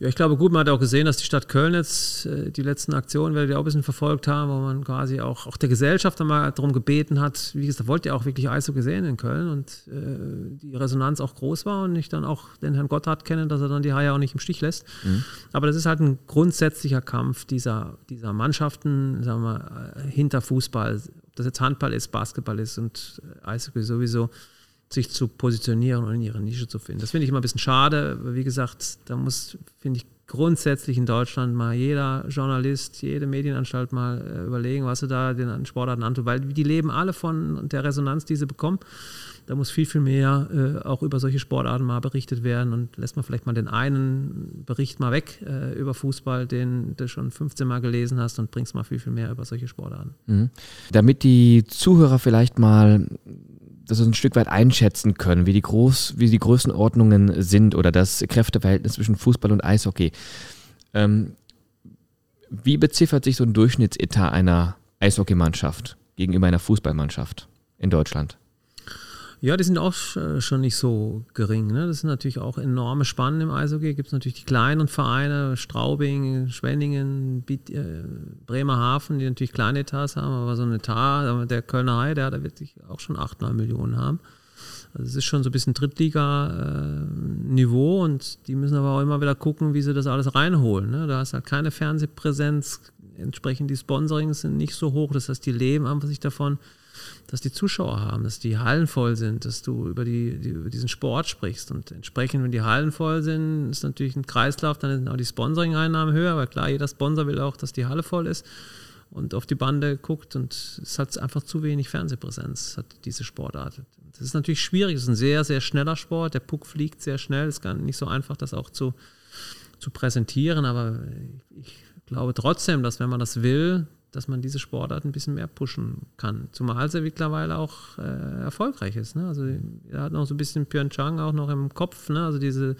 Ja, ich glaube, gut, man hat auch gesehen, dass die Stadt Köln jetzt äh, die letzten Aktionen, werdet ihr auch ein bisschen verfolgt haben, wo man quasi auch, auch der Gesellschaft einmal darum gebeten hat, wie gesagt, wollt ihr auch wirklich Eishockey sehen in Köln und äh, die Resonanz auch groß war und ich dann auch den Herrn Gotthard kenne, dass er dann die Haie auch nicht im Stich lässt. Mhm. Aber das ist halt ein grundsätzlicher Kampf dieser, dieser Mannschaften, sagen wir, äh, hinter Fußball, ob das jetzt Handball ist, Basketball ist und äh, Eishockey sowieso sich zu positionieren und in ihre Nische zu finden. Das finde ich immer ein bisschen schade. Wie gesagt, da muss, finde ich, grundsätzlich in Deutschland mal jeder Journalist, jede Medienanstalt mal äh, überlegen, was sie da den Sportarten antun, weil die leben alle von der Resonanz, die sie bekommen. Da muss viel, viel mehr äh, auch über solche Sportarten mal berichtet werden und lässt man vielleicht mal den einen Bericht mal weg äh, über Fußball, den du schon 15 Mal gelesen hast und bringst mal viel, viel mehr über solche Sportarten. Mhm. Damit die Zuhörer vielleicht mal das ein Stück weit einschätzen können, wie die, Groß, wie die Größenordnungen sind oder das Kräfteverhältnis zwischen Fußball und Eishockey. Ähm, wie beziffert sich so ein Durchschnittsetat einer Eishockeymannschaft gegenüber einer Fußballmannschaft in Deutschland? Ja, die sind auch äh, schon nicht so gering. Ne? Das sind natürlich auch enorme Spannen im Eishockey. Gibt es natürlich die kleinen Vereine, Straubing, Schwenningen, äh, Bremerhaven, die natürlich kleine Etats haben, aber so ein Etat, der Kölner Hai, der, der wird sich auch schon 8, 9 Millionen haben. Also es ist schon so ein bisschen Drittliga-Niveau äh, und die müssen aber auch immer wieder gucken, wie sie das alles reinholen. Ne? Da ist halt keine Fernsehpräsenz, entsprechend die Sponsorings sind nicht so hoch, das heißt, die leben einfach sich davon, dass die Zuschauer haben, dass die Hallen voll sind, dass du über, die, die, über diesen Sport sprichst. Und entsprechend, wenn die Hallen voll sind, ist natürlich ein Kreislauf, dann sind auch die Sponsoring-Einnahmen höher, weil klar, jeder Sponsor will auch, dass die Halle voll ist und auf die Bande guckt und es hat einfach zu wenig Fernsehpräsenz, hat diese Sportart. Das ist natürlich schwierig, es ist ein sehr, sehr schneller Sport, der Puck fliegt sehr schnell, es ist gar nicht so einfach, das auch zu, zu präsentieren, aber ich glaube trotzdem, dass wenn man das will, dass man diese Sportart ein bisschen mehr pushen kann. Zumal sie mittlerweile auch äh, erfolgreich ist. Ne? Also er hat noch so ein bisschen Pyeongchang auch noch im Kopf. Ne? Also diese,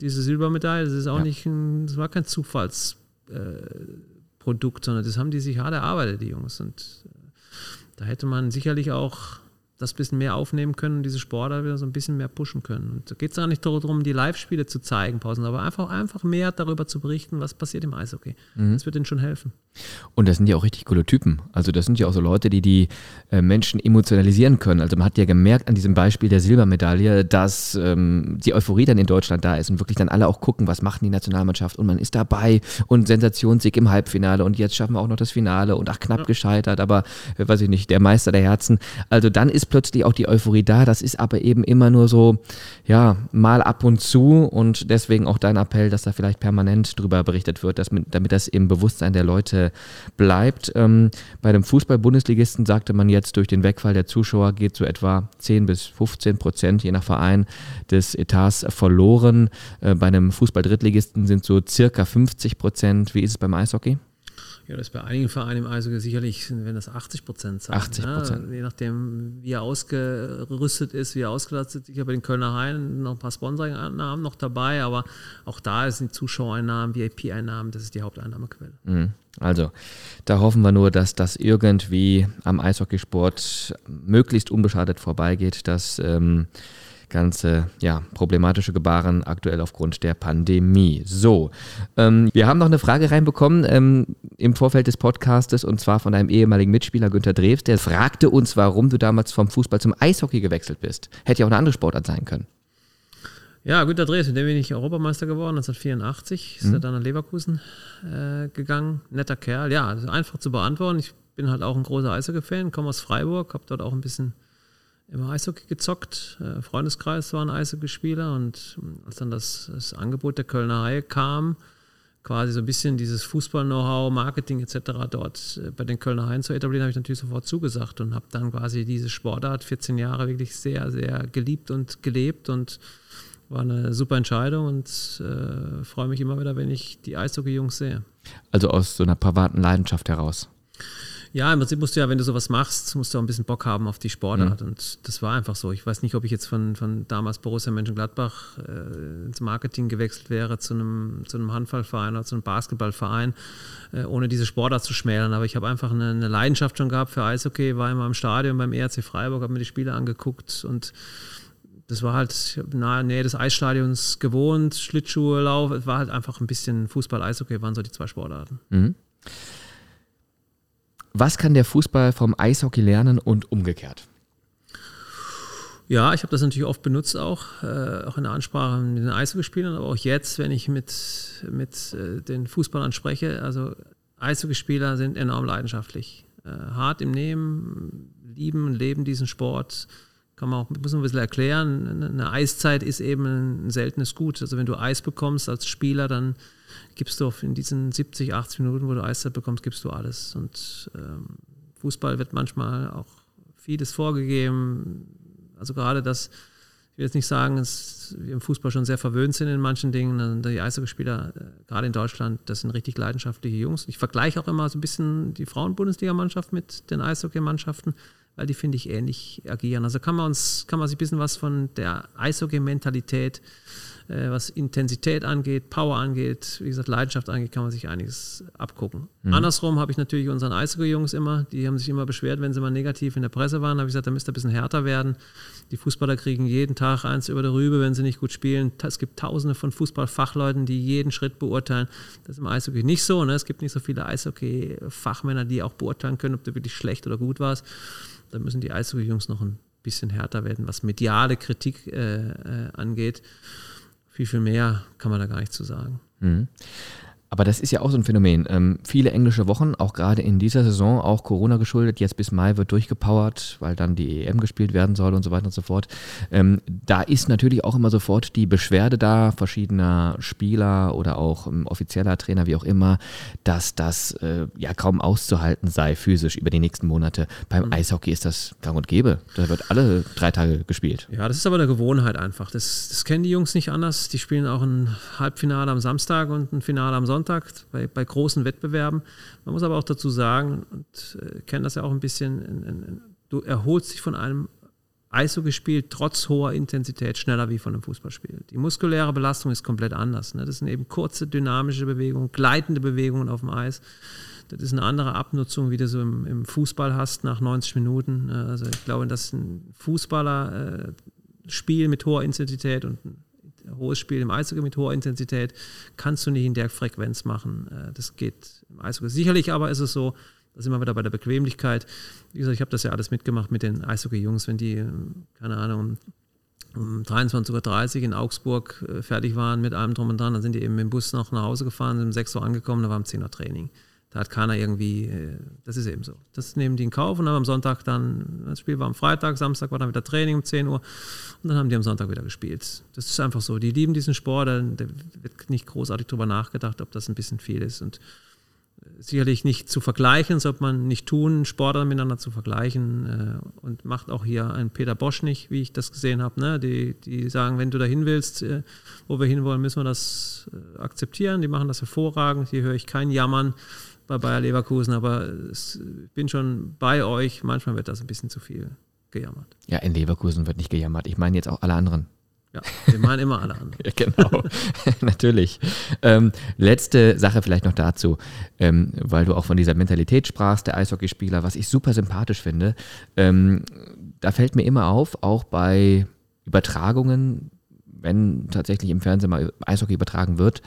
diese Silbermedaille, das ist auch ja. nicht ein, das war kein Zufallsprodukt, äh, sondern das haben die sich hart erarbeitet, die Jungs. Und äh, da hätte man sicherlich auch das ein bisschen mehr aufnehmen können und diese Sportler wieder so ein bisschen mehr pushen können. Und da geht es gar nicht darum, die Live-Spiele zu zeigen, Pausen, aber einfach, einfach mehr darüber zu berichten, was passiert im Eishockey. Mhm. Das wird ihnen schon helfen. Und das sind ja auch richtig coole Typen. Also das sind ja auch so Leute, die die äh, Menschen emotionalisieren können. Also man hat ja gemerkt an diesem Beispiel der Silbermedaille, dass ähm, die Euphorie dann in Deutschland da ist und wirklich dann alle auch gucken, was macht die Nationalmannschaft und man ist dabei und Sensationssieg im Halbfinale und jetzt schaffen wir auch noch das Finale und ach knapp gescheitert, aber äh, weiß ich nicht, der Meister der Herzen. Also dann ist plötzlich auch die Euphorie da. Das ist aber eben immer nur so, ja, mal ab und zu und deswegen auch dein Appell, dass da vielleicht permanent drüber berichtet wird, dass, damit das im Bewusstsein der Leute bleibt. Ähm, bei dem Fußball-Bundesligisten sagte man jetzt, durch den Wegfall der Zuschauer geht so etwa 10 bis 15 Prozent, je nach Verein, des Etats verloren. Äh, bei einem Fußball-Drittligisten sind so circa 50 Prozent. Wie ist es beim Eishockey? Ja, das ist bei einigen Vereinen im Eishockey sicherlich, wenn das 80 Prozent sein. 80 Prozent. Ne? Je nachdem, wie er ausgerüstet ist, wie er ausgelastet ist. Ich habe bei den Kölner Haien noch ein paar Sponsoring-Einnahmen noch dabei, aber auch da sind Zuschauereinnahmen, VIP-Einnahmen, das ist die Haupteinnahmequelle. Mhm. Also, da hoffen wir nur, dass das irgendwie am Eishockeysport möglichst unbeschadet vorbeigeht, dass ähm, ganze ja, problematische Gebaren aktuell aufgrund der Pandemie. So, ähm, wir haben noch eine Frage reinbekommen ähm, im Vorfeld des Podcastes und zwar von einem ehemaligen Mitspieler Günter Drews, der fragte uns, warum du damals vom Fußball zum Eishockey gewechselt bist. Hätte ja auch eine andere Sportart sein können. Ja, Günter Drews, mit dem bin ich Europameister geworden, 1984, ist mhm. er dann nach Leverkusen äh, gegangen. Netter Kerl, ja, einfach zu beantworten. Ich bin halt auch ein großer Eishockey-Fan, komme aus Freiburg, habe dort auch ein bisschen immer Eishockey gezockt. Äh, Freundeskreis waren Eishockeyspieler und ähm, als dann das, das Angebot der Kölner Haie kam, quasi so ein bisschen dieses Fußball-Know-how, Marketing etc. dort äh, bei den Kölner Haien zu etablieren, habe ich natürlich sofort zugesagt und habe dann quasi diese Sportart 14 Jahre wirklich sehr, sehr geliebt und gelebt und war eine super Entscheidung und äh, freue mich immer wieder, wenn ich die Eishockey-Jungs sehe. Also aus so einer privaten Leidenschaft heraus. Ja, im Prinzip musst du ja, wenn du sowas machst, musst du auch ein bisschen Bock haben auf die Sportart. Mhm. Und das war einfach so. Ich weiß nicht, ob ich jetzt von, von damals Borussia Mönchengladbach äh, ins Marketing gewechselt wäre zu einem, zu einem Handballverein oder zu einem Basketballverein, äh, ohne diese Sportart zu schmälern. Aber ich habe einfach eine, eine, Leidenschaft schon gehabt für Eishockey, war immer im Stadion beim ERC Freiburg, habe mir die Spiele angeguckt und das war halt nahe Nähe des Eisstadions gewohnt, Schlittschuhe, Lauf, es war halt einfach ein bisschen Fußball, Eishockey waren so die zwei Sportarten. Mhm. Was kann der Fußball vom Eishockey lernen und umgekehrt? Ja, ich habe das natürlich oft benutzt auch, äh, auch in der Ansprache mit den Eishockeyspielern, aber auch jetzt, wenn ich mit, mit äh, den Fußballern spreche, also Eishockeyspieler sind enorm leidenschaftlich, äh, hart im Nehmen, lieben und leben diesen Sport, kann man auch muss man ein bisschen erklären. Eine Eiszeit ist eben ein seltenes Gut. Also wenn du Eis bekommst als Spieler, dann gibst du in diesen 70, 80 Minuten, wo du Eiszeit bekommst, gibst du alles. Und ähm, Fußball wird manchmal auch vieles vorgegeben. Also gerade das, ich will jetzt nicht sagen, dass wir im Fußball schon sehr verwöhnt sind in manchen Dingen. Die Eishockeyspieler, äh, gerade in Deutschland, das sind richtig leidenschaftliche Jungs. Ich vergleiche auch immer so ein bisschen die Frauen-Bundesliga-Mannschaft mit den Eishockeymannschaften. Weil die finde ich ähnlich agieren. Also kann man uns, kann man sich ein bisschen was von der Eishockey-Mentalität, äh, was Intensität angeht, Power angeht, wie gesagt, Leidenschaft angeht, kann man sich einiges abgucken. Mhm. Andersrum habe ich natürlich unseren Eishockey-Jungs immer, die haben sich immer beschwert, wenn sie mal negativ in der Presse waren, habe ich gesagt, da müsst ihr ein bisschen härter werden. Die Fußballer kriegen jeden Tag eins über der Rübe, wenn sie nicht gut spielen. Es gibt tausende von Fußballfachleuten, die jeden Schritt beurteilen. Das ist im Eishockey nicht so. Ne? Es gibt nicht so viele Eishockey-Fachmänner, die auch beurteilen können, ob du wirklich schlecht oder gut warst. Da müssen die Eishockey-Jungs noch ein bisschen härter werden, was mediale Kritik äh, äh, angeht. Viel, viel mehr kann man da gar nicht zu sagen. Mhm. Aber das ist ja auch so ein Phänomen. Ähm, viele englische Wochen, auch gerade in dieser Saison, auch Corona geschuldet, jetzt bis Mai wird durchgepowert, weil dann die EM gespielt werden soll und so weiter und so fort. Ähm, da ist natürlich auch immer sofort die Beschwerde da, verschiedener Spieler oder auch ähm, offizieller Trainer, wie auch immer, dass das äh, ja kaum auszuhalten sei, physisch über die nächsten Monate. Beim mhm. Eishockey ist das gang und gäbe. Da wird alle drei Tage gespielt. Ja, das ist aber eine Gewohnheit einfach. Das, das kennen die Jungs nicht anders. Die spielen auch ein Halbfinale am Samstag und ein Finale am Sonntag. Sonntag bei, bei großen Wettbewerben. Man muss aber auch dazu sagen, und äh, kennen das ja auch ein bisschen, in, in, du erholst dich von einem Eishockeyspiel trotz hoher Intensität schneller wie von einem Fußballspiel. Die muskuläre Belastung ist komplett anders. Ne? Das sind eben kurze, dynamische Bewegungen, gleitende Bewegungen auf dem Eis. Das ist eine andere Abnutzung, wie du so im, im Fußball hast nach 90 Minuten. Also ich glaube, dass ein Fußballerspiel äh, mit hoher Intensität und ein hohes Spiel im Eishockey mit hoher Intensität kannst du nicht in der Frequenz machen. Äh, das geht im Eishockey. Sicherlich aber ist es so, da sind wir wieder bei der Bequemlichkeit. Wie gesagt, ich habe das ja alles mitgemacht mit den Eishockey-Jungs, wenn die, äh, keine Ahnung, um 23.30 Uhr in Augsburg äh, fertig waren mit allem drum und dran, dann sind die eben dem Bus noch nach Hause gefahren, sind um 6 Uhr angekommen, da war um 10 Uhr Training. Da hat keiner irgendwie, äh, das ist eben so. Das nehmen die in Kauf und dann am Sonntag dann, das Spiel war am Freitag, Samstag war dann wieder Training um 10 Uhr und dann haben die am Sonntag wieder gespielt. Das ist einfach so. Die lieben diesen Sport, da wird nicht großartig drüber nachgedacht, ob das ein bisschen viel ist und äh, sicherlich nicht zu vergleichen, sollte man nicht tun, Sportler miteinander zu vergleichen äh, und macht auch hier ein Peter Bosch nicht, wie ich das gesehen habe. Ne? Die, die sagen, wenn du dahin willst, wo wir hinwollen, müssen wir das akzeptieren. Die machen das hervorragend. Hier höre ich kein Jammern bei Bayer Leverkusen, aber ich bin schon bei euch. Manchmal wird das ein bisschen zu viel gejammert. Ja, in Leverkusen wird nicht gejammert. Ich meine jetzt auch alle anderen. Ja, wir meinen immer alle anderen. ja, genau, natürlich. Ähm, letzte Sache vielleicht noch dazu, ähm, weil du auch von dieser Mentalität sprachst, der Eishockeyspieler, was ich super sympathisch finde. Ähm, da fällt mir immer auf, auch bei Übertragungen, wenn tatsächlich im Fernsehen mal Eishockey übertragen wird,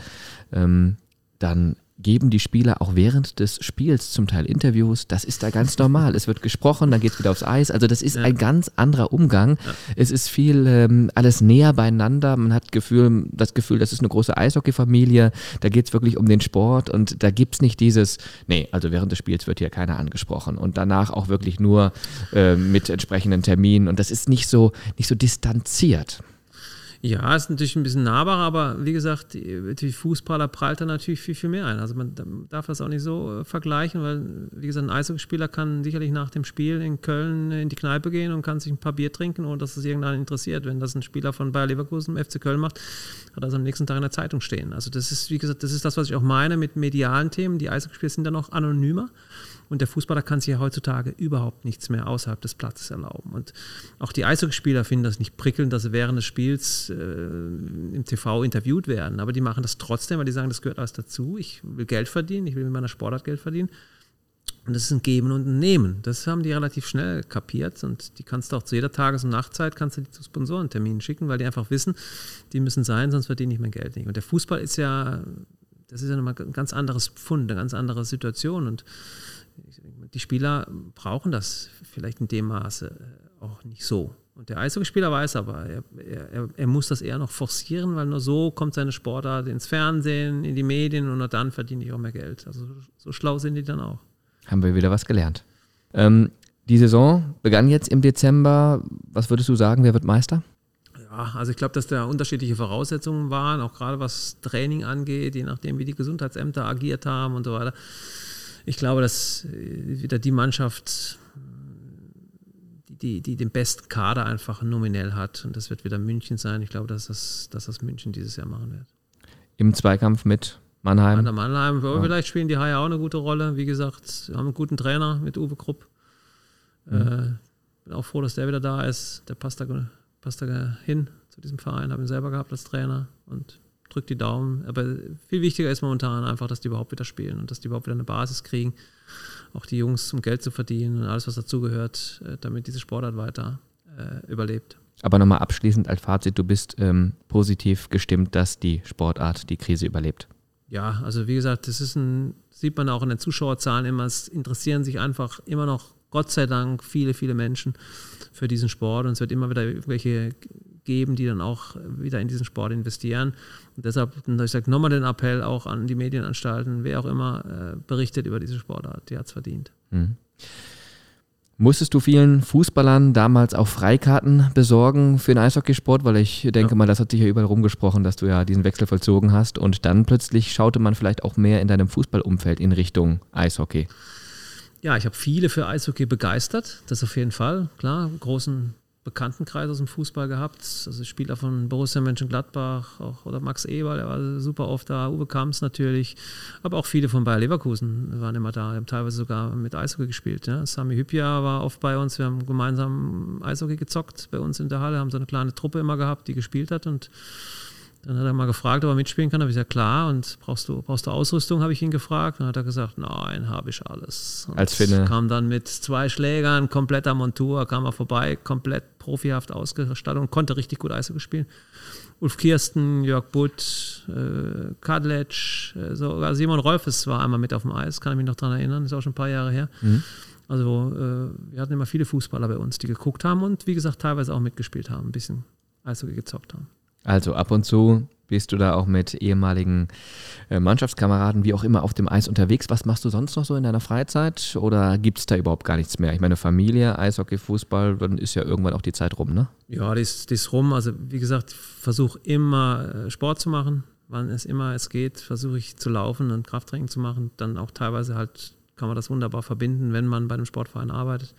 ähm, dann geben die Spieler auch während des Spiels zum Teil Interviews. Das ist da ganz normal. es wird gesprochen, dann geht es wieder aufs Eis. Also das ist ja. ein ganz anderer Umgang. Ja. Es ist viel ähm, alles näher beieinander. Man hat Gefühl, das Gefühl, das ist eine große Eishockey-Familie. Da geht es wirklich um den Sport und da gibt es nicht dieses, nee, also während des Spiels wird hier keiner angesprochen und danach auch wirklich nur äh, mit entsprechenden Terminen und das ist nicht so, nicht so distanziert. Ja, ist natürlich ein bisschen nahbarer, aber wie gesagt, die, Fußballer prallt da natürlich viel, viel mehr ein. Also man darf das auch nicht so äh, vergleichen, weil, wie gesagt, ein Eishockeyspieler kann sicherlich nach dem Spiel in Köln in die Kneipe gehen und kann sich ein paar Bier trinken, ohne dass es irgendeinen interessiert. Wenn das ein Spieler von Bayer Leverkusen im FC Köln macht, hat er es am nächsten Tag in der Zeitung stehen. Also das ist, wie gesagt, das ist das, was ich auch meine mit medialen Themen. Die Eishockeyspieler sind dann auch anonymer. Und der Fußballer kann sich ja heutzutage überhaupt nichts mehr außerhalb des Platzes erlauben. Und auch die Eishockeyspieler finden das nicht prickelnd, dass sie während des Spiels äh, im TV interviewt werden. Aber die machen das trotzdem, weil die sagen, das gehört alles dazu. Ich will Geld verdienen, ich will mit meiner Sportart Geld verdienen. Und das ist ein Geben und ein Nehmen. Das haben die relativ schnell kapiert und die kannst du auch zu jeder Tages- und Nachtzeit kannst du die zu Sponsorenterminen schicken, weil die einfach wissen, die müssen sein, sonst verdienen nicht mehr Geld nicht. Und der Fußball ist ja, das ist ja nochmal ein ganz anderes Pfund, eine ganz andere Situation und die Spieler brauchen das vielleicht in dem Maße auch nicht so. Und der Eishockeyspieler weiß aber, er, er, er, muss das eher noch forcieren, weil nur so kommt seine Sportart ins Fernsehen, in die Medien und nur dann verdiene ich auch mehr Geld. Also so schlau sind die dann auch. Haben wir wieder was gelernt. Ähm, die Saison begann jetzt im Dezember. Was würdest du sagen, wer wird Meister? Ja, also ich glaube, dass da unterschiedliche Voraussetzungen waren, auch gerade was Training angeht, je nachdem, wie die Gesundheitsämter agiert haben und so weiter. Ich glaube, dass äh, wieder die Mannschaft die, die den besten Kader einfach nominell hat. Und das wird wieder München sein. Ich glaube, dass das, dass das München dieses Jahr machen wird. Im Zweikampf mit Mannheim? An Mannheim. Ja. Vielleicht spielen die Haie auch eine gute Rolle. Wie gesagt, haben einen guten Trainer mit Uwe Krupp. Mhm. Äh, bin auch froh, dass der wieder da ist. Der passt da, passt da hin zu diesem Verein. Habe ihn selber gehabt als Trainer und drückt die Daumen. Aber viel wichtiger ist momentan einfach, dass die überhaupt wieder spielen und dass die überhaupt wieder eine Basis kriegen auch die Jungs, um Geld zu verdienen und alles, was dazugehört, äh, damit diese Sportart weiter äh, überlebt. Aber nochmal abschließend als Fazit, du bist ähm, positiv gestimmt, dass die Sportart die Krise überlebt. Ja, also wie gesagt, das ist ein, sieht man auch in den Zuschauerzahlen immer, es interessieren sich einfach immer noch, Gott sei Dank, viele, viele Menschen für diesen Sport und es wird immer wieder irgendwelche geben, die dann auch wieder in diesen Sport investieren. Und deshalb, ich sage nochmal den Appell auch an die Medienanstalten, wer auch immer äh, berichtet über diese Sportart, die hat es verdient. Mhm. Musstest du vielen Fußballern damals auch Freikarten besorgen für den Eishockeysport? Weil ich denke ja. mal, das hat sich ja überall rumgesprochen, dass du ja diesen Wechsel vollzogen hast und dann plötzlich schaute man vielleicht auch mehr in deinem Fußballumfeld in Richtung Eishockey. Ja, ich habe viele für Eishockey begeistert, das auf jeden Fall. Klar, großen Bekanntenkreis aus dem Fußball gehabt. Also Spieler von Borussia Mönchengladbach auch, oder Max Eber, der war super oft da, Uwe Kamps natürlich, aber auch viele von Bayer Leverkusen waren immer da, haben teilweise sogar mit Eishockey gespielt. Ja. Sami Hypia war oft bei uns, wir haben gemeinsam Eishockey gezockt bei uns in der Halle, haben so eine kleine Truppe immer gehabt, die gespielt hat und dann hat er mal gefragt, ob er mitspielen kann. Da habe ich gesagt, klar. Und brauchst du, brauchst du Ausrüstung, habe ich ihn gefragt. Dann hat er gesagt, nein, habe ich alles. Und Als Finne. kam dann mit zwei Schlägern, kompletter Montur, kam er vorbei, komplett profihaft ausgestattet und konnte richtig gut Eishockey spielen. Ulf Kirsten, Jörg Butt, äh, Kadlec, äh, sogar Simon Rolfes war einmal mit auf dem Eis, kann ich mich noch daran erinnern, ist auch schon ein paar Jahre her. Mhm. Also äh, wir hatten immer viele Fußballer bei uns, die geguckt haben und wie gesagt teilweise auch mitgespielt haben, ein bisschen Eishockey gezockt haben. Also ab und zu bist du da auch mit ehemaligen äh, Mannschaftskameraden, wie auch immer, auf dem Eis unterwegs. Was machst du sonst noch so in deiner Freizeit? Oder gibt es da überhaupt gar nichts mehr? Ich meine, Familie, Eishockey, Fußball, dann ist ja irgendwann auch die Zeit rum, ne? Ja, die ist, die ist rum. Also wie gesagt, ich versuche immer äh, Sport zu machen. Wann es immer es geht, versuche ich zu laufen und Krafttraining zu machen. Dann auch teilweise halt kann man das wunderbar verbinden, wenn man bei einem Sportverein arbeitet.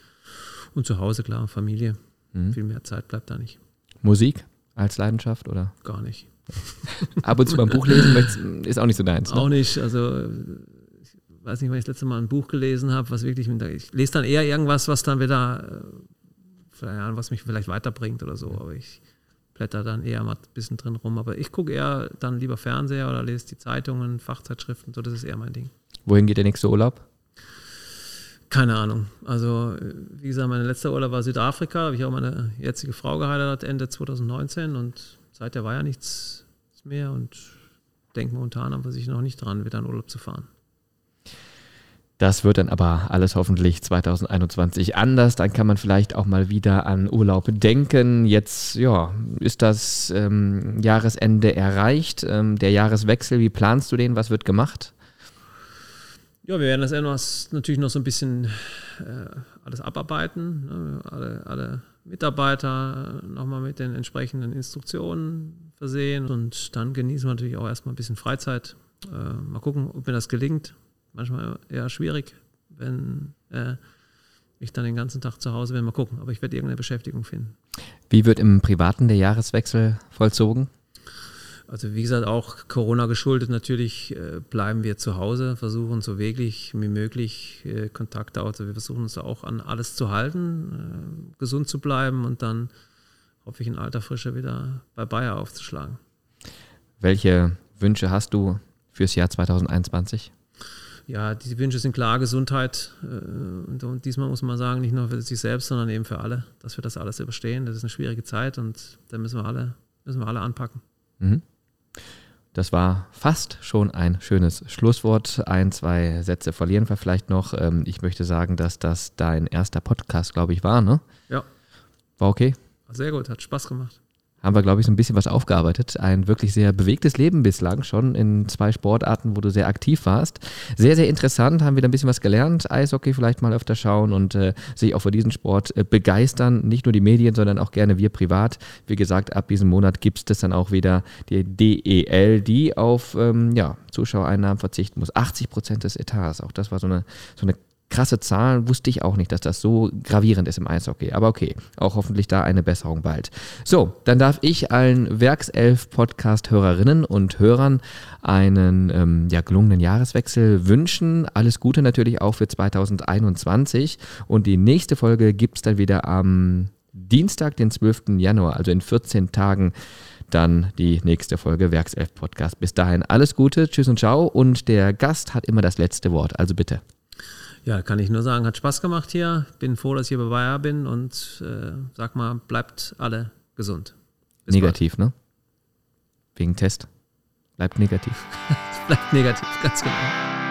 Und zu Hause, klar, Familie. Mhm. Viel mehr Zeit bleibt da nicht. Musik? Als Leidenschaft oder? Gar nicht. Ab und zu beim Buch lesen ist auch nicht so deins. Ne? Auch nicht. Also ich weiß nicht, wann ich das letzte Mal ein Buch gelesen habe, was wirklich, ich lese dann eher irgendwas, was dann wieder, äh, was mich vielleicht weiterbringt oder so, aber ich blätter dann eher mal ein bisschen drin rum. Aber ich gucke eher dann lieber Fernseher oder lese die Zeitungen, Fachzeitschriften, so das ist eher mein Ding. Wohin geht der nächste Urlaub? Keine Ahnung. Also, wie gesagt, mein letzter Urlaub war Südafrika. Da habe ich auch meine jetzige Frau geheiratet Ende 2019 und seither war ja nichts mehr und denke momentan aber sich noch nicht dran, wieder in Urlaub zu fahren. Das wird dann aber alles hoffentlich 2021 anders. Dann kann man vielleicht auch mal wieder an Urlaub denken. Jetzt ja, ist das ähm, Jahresende erreicht. Ähm, der Jahreswechsel, wie planst du den? Was wird gemacht? Ja, wir werden das etwas natürlich noch so ein bisschen äh, alles abarbeiten. Ne? Alle, alle Mitarbeiter nochmal mit den entsprechenden Instruktionen versehen und dann genießen wir natürlich auch erstmal ein bisschen Freizeit. Äh, mal gucken, ob mir das gelingt. Manchmal eher schwierig, wenn äh, ich dann den ganzen Tag zu Hause bin. Mal gucken, aber ich werde irgendeine Beschäftigung finden. Wie wird im Privaten der Jahreswechsel vollzogen? Also wie gesagt, auch Corona geschuldet natürlich äh, bleiben wir zu Hause, versuchen so wirklich wie möglich äh, Kontakte, also wir versuchen uns auch an alles zu halten, äh, gesund zu bleiben und dann hoffe ich in alter Frische wieder bei Bayer aufzuschlagen. Welche Wünsche hast du fürs Jahr 2021? Ja, die Wünsche sind klar, Gesundheit. Äh, und, und, diesmal muss man sagen, nicht nur für sich selbst, sondern eben für alle, dass wir das alles überstehen. Das ist eine schwierige Zeit und da müssen wir alle, müssen wir alle anpacken. Mhm. Das war fast schon ein schönes Schlusswort. Ein, zwei Sätze verlieren wir vielleicht noch. Ähm, ich möchte sagen, dass das dein erster Podcast, glaube ich, war, ne? Ja. War okay? Sehr gut, hat Spaß gemacht haben wir, glaube ich, so ein bisschen was aufgearbeitet. Ein wirklich sehr bewegtes Leben bislang, schon in zwei Sportarten, wo du sehr aktiv warst. Sehr, sehr interessant, haben wir da ein bisschen was gelernt. Eishockey vielleicht mal öfter schauen und äh, sich auch für diesen Sport äh, begeistern. Nicht nur die Medien, sondern auch gerne wir privat. Wie gesagt, ab diesem Monat gibt es dann auch wieder die DEL, die auf ähm, ja, Zuschauereinnahmen verzichten muss. 80 Prozent des Etats. Auch das war so eine, so eine krasse Zahlen, wusste ich auch nicht, dass das so gravierend ist im Eishockey. Aber okay, auch hoffentlich da eine Besserung bald. So, dann darf ich allen Werkself-Podcast-Hörerinnen und Hörern einen ähm, ja, gelungenen Jahreswechsel wünschen. Alles Gute natürlich auch für 2021. Und die nächste Folge gibt es dann wieder am Dienstag, den 12. Januar, also in 14 Tagen dann die nächste Folge Werkself Podcast. Bis dahin alles Gute, tschüss und ciao und der Gast hat immer das letzte Wort, also bitte. Ja, kann ich nur sagen, hat Spaß gemacht hier. Bin froh, dass ich hier bei Bayer bin und äh, sag mal, bleibt alle gesund. Bis negativ, bald. ne? Wegen Test. Bleibt negativ. bleibt negativ, ganz genau.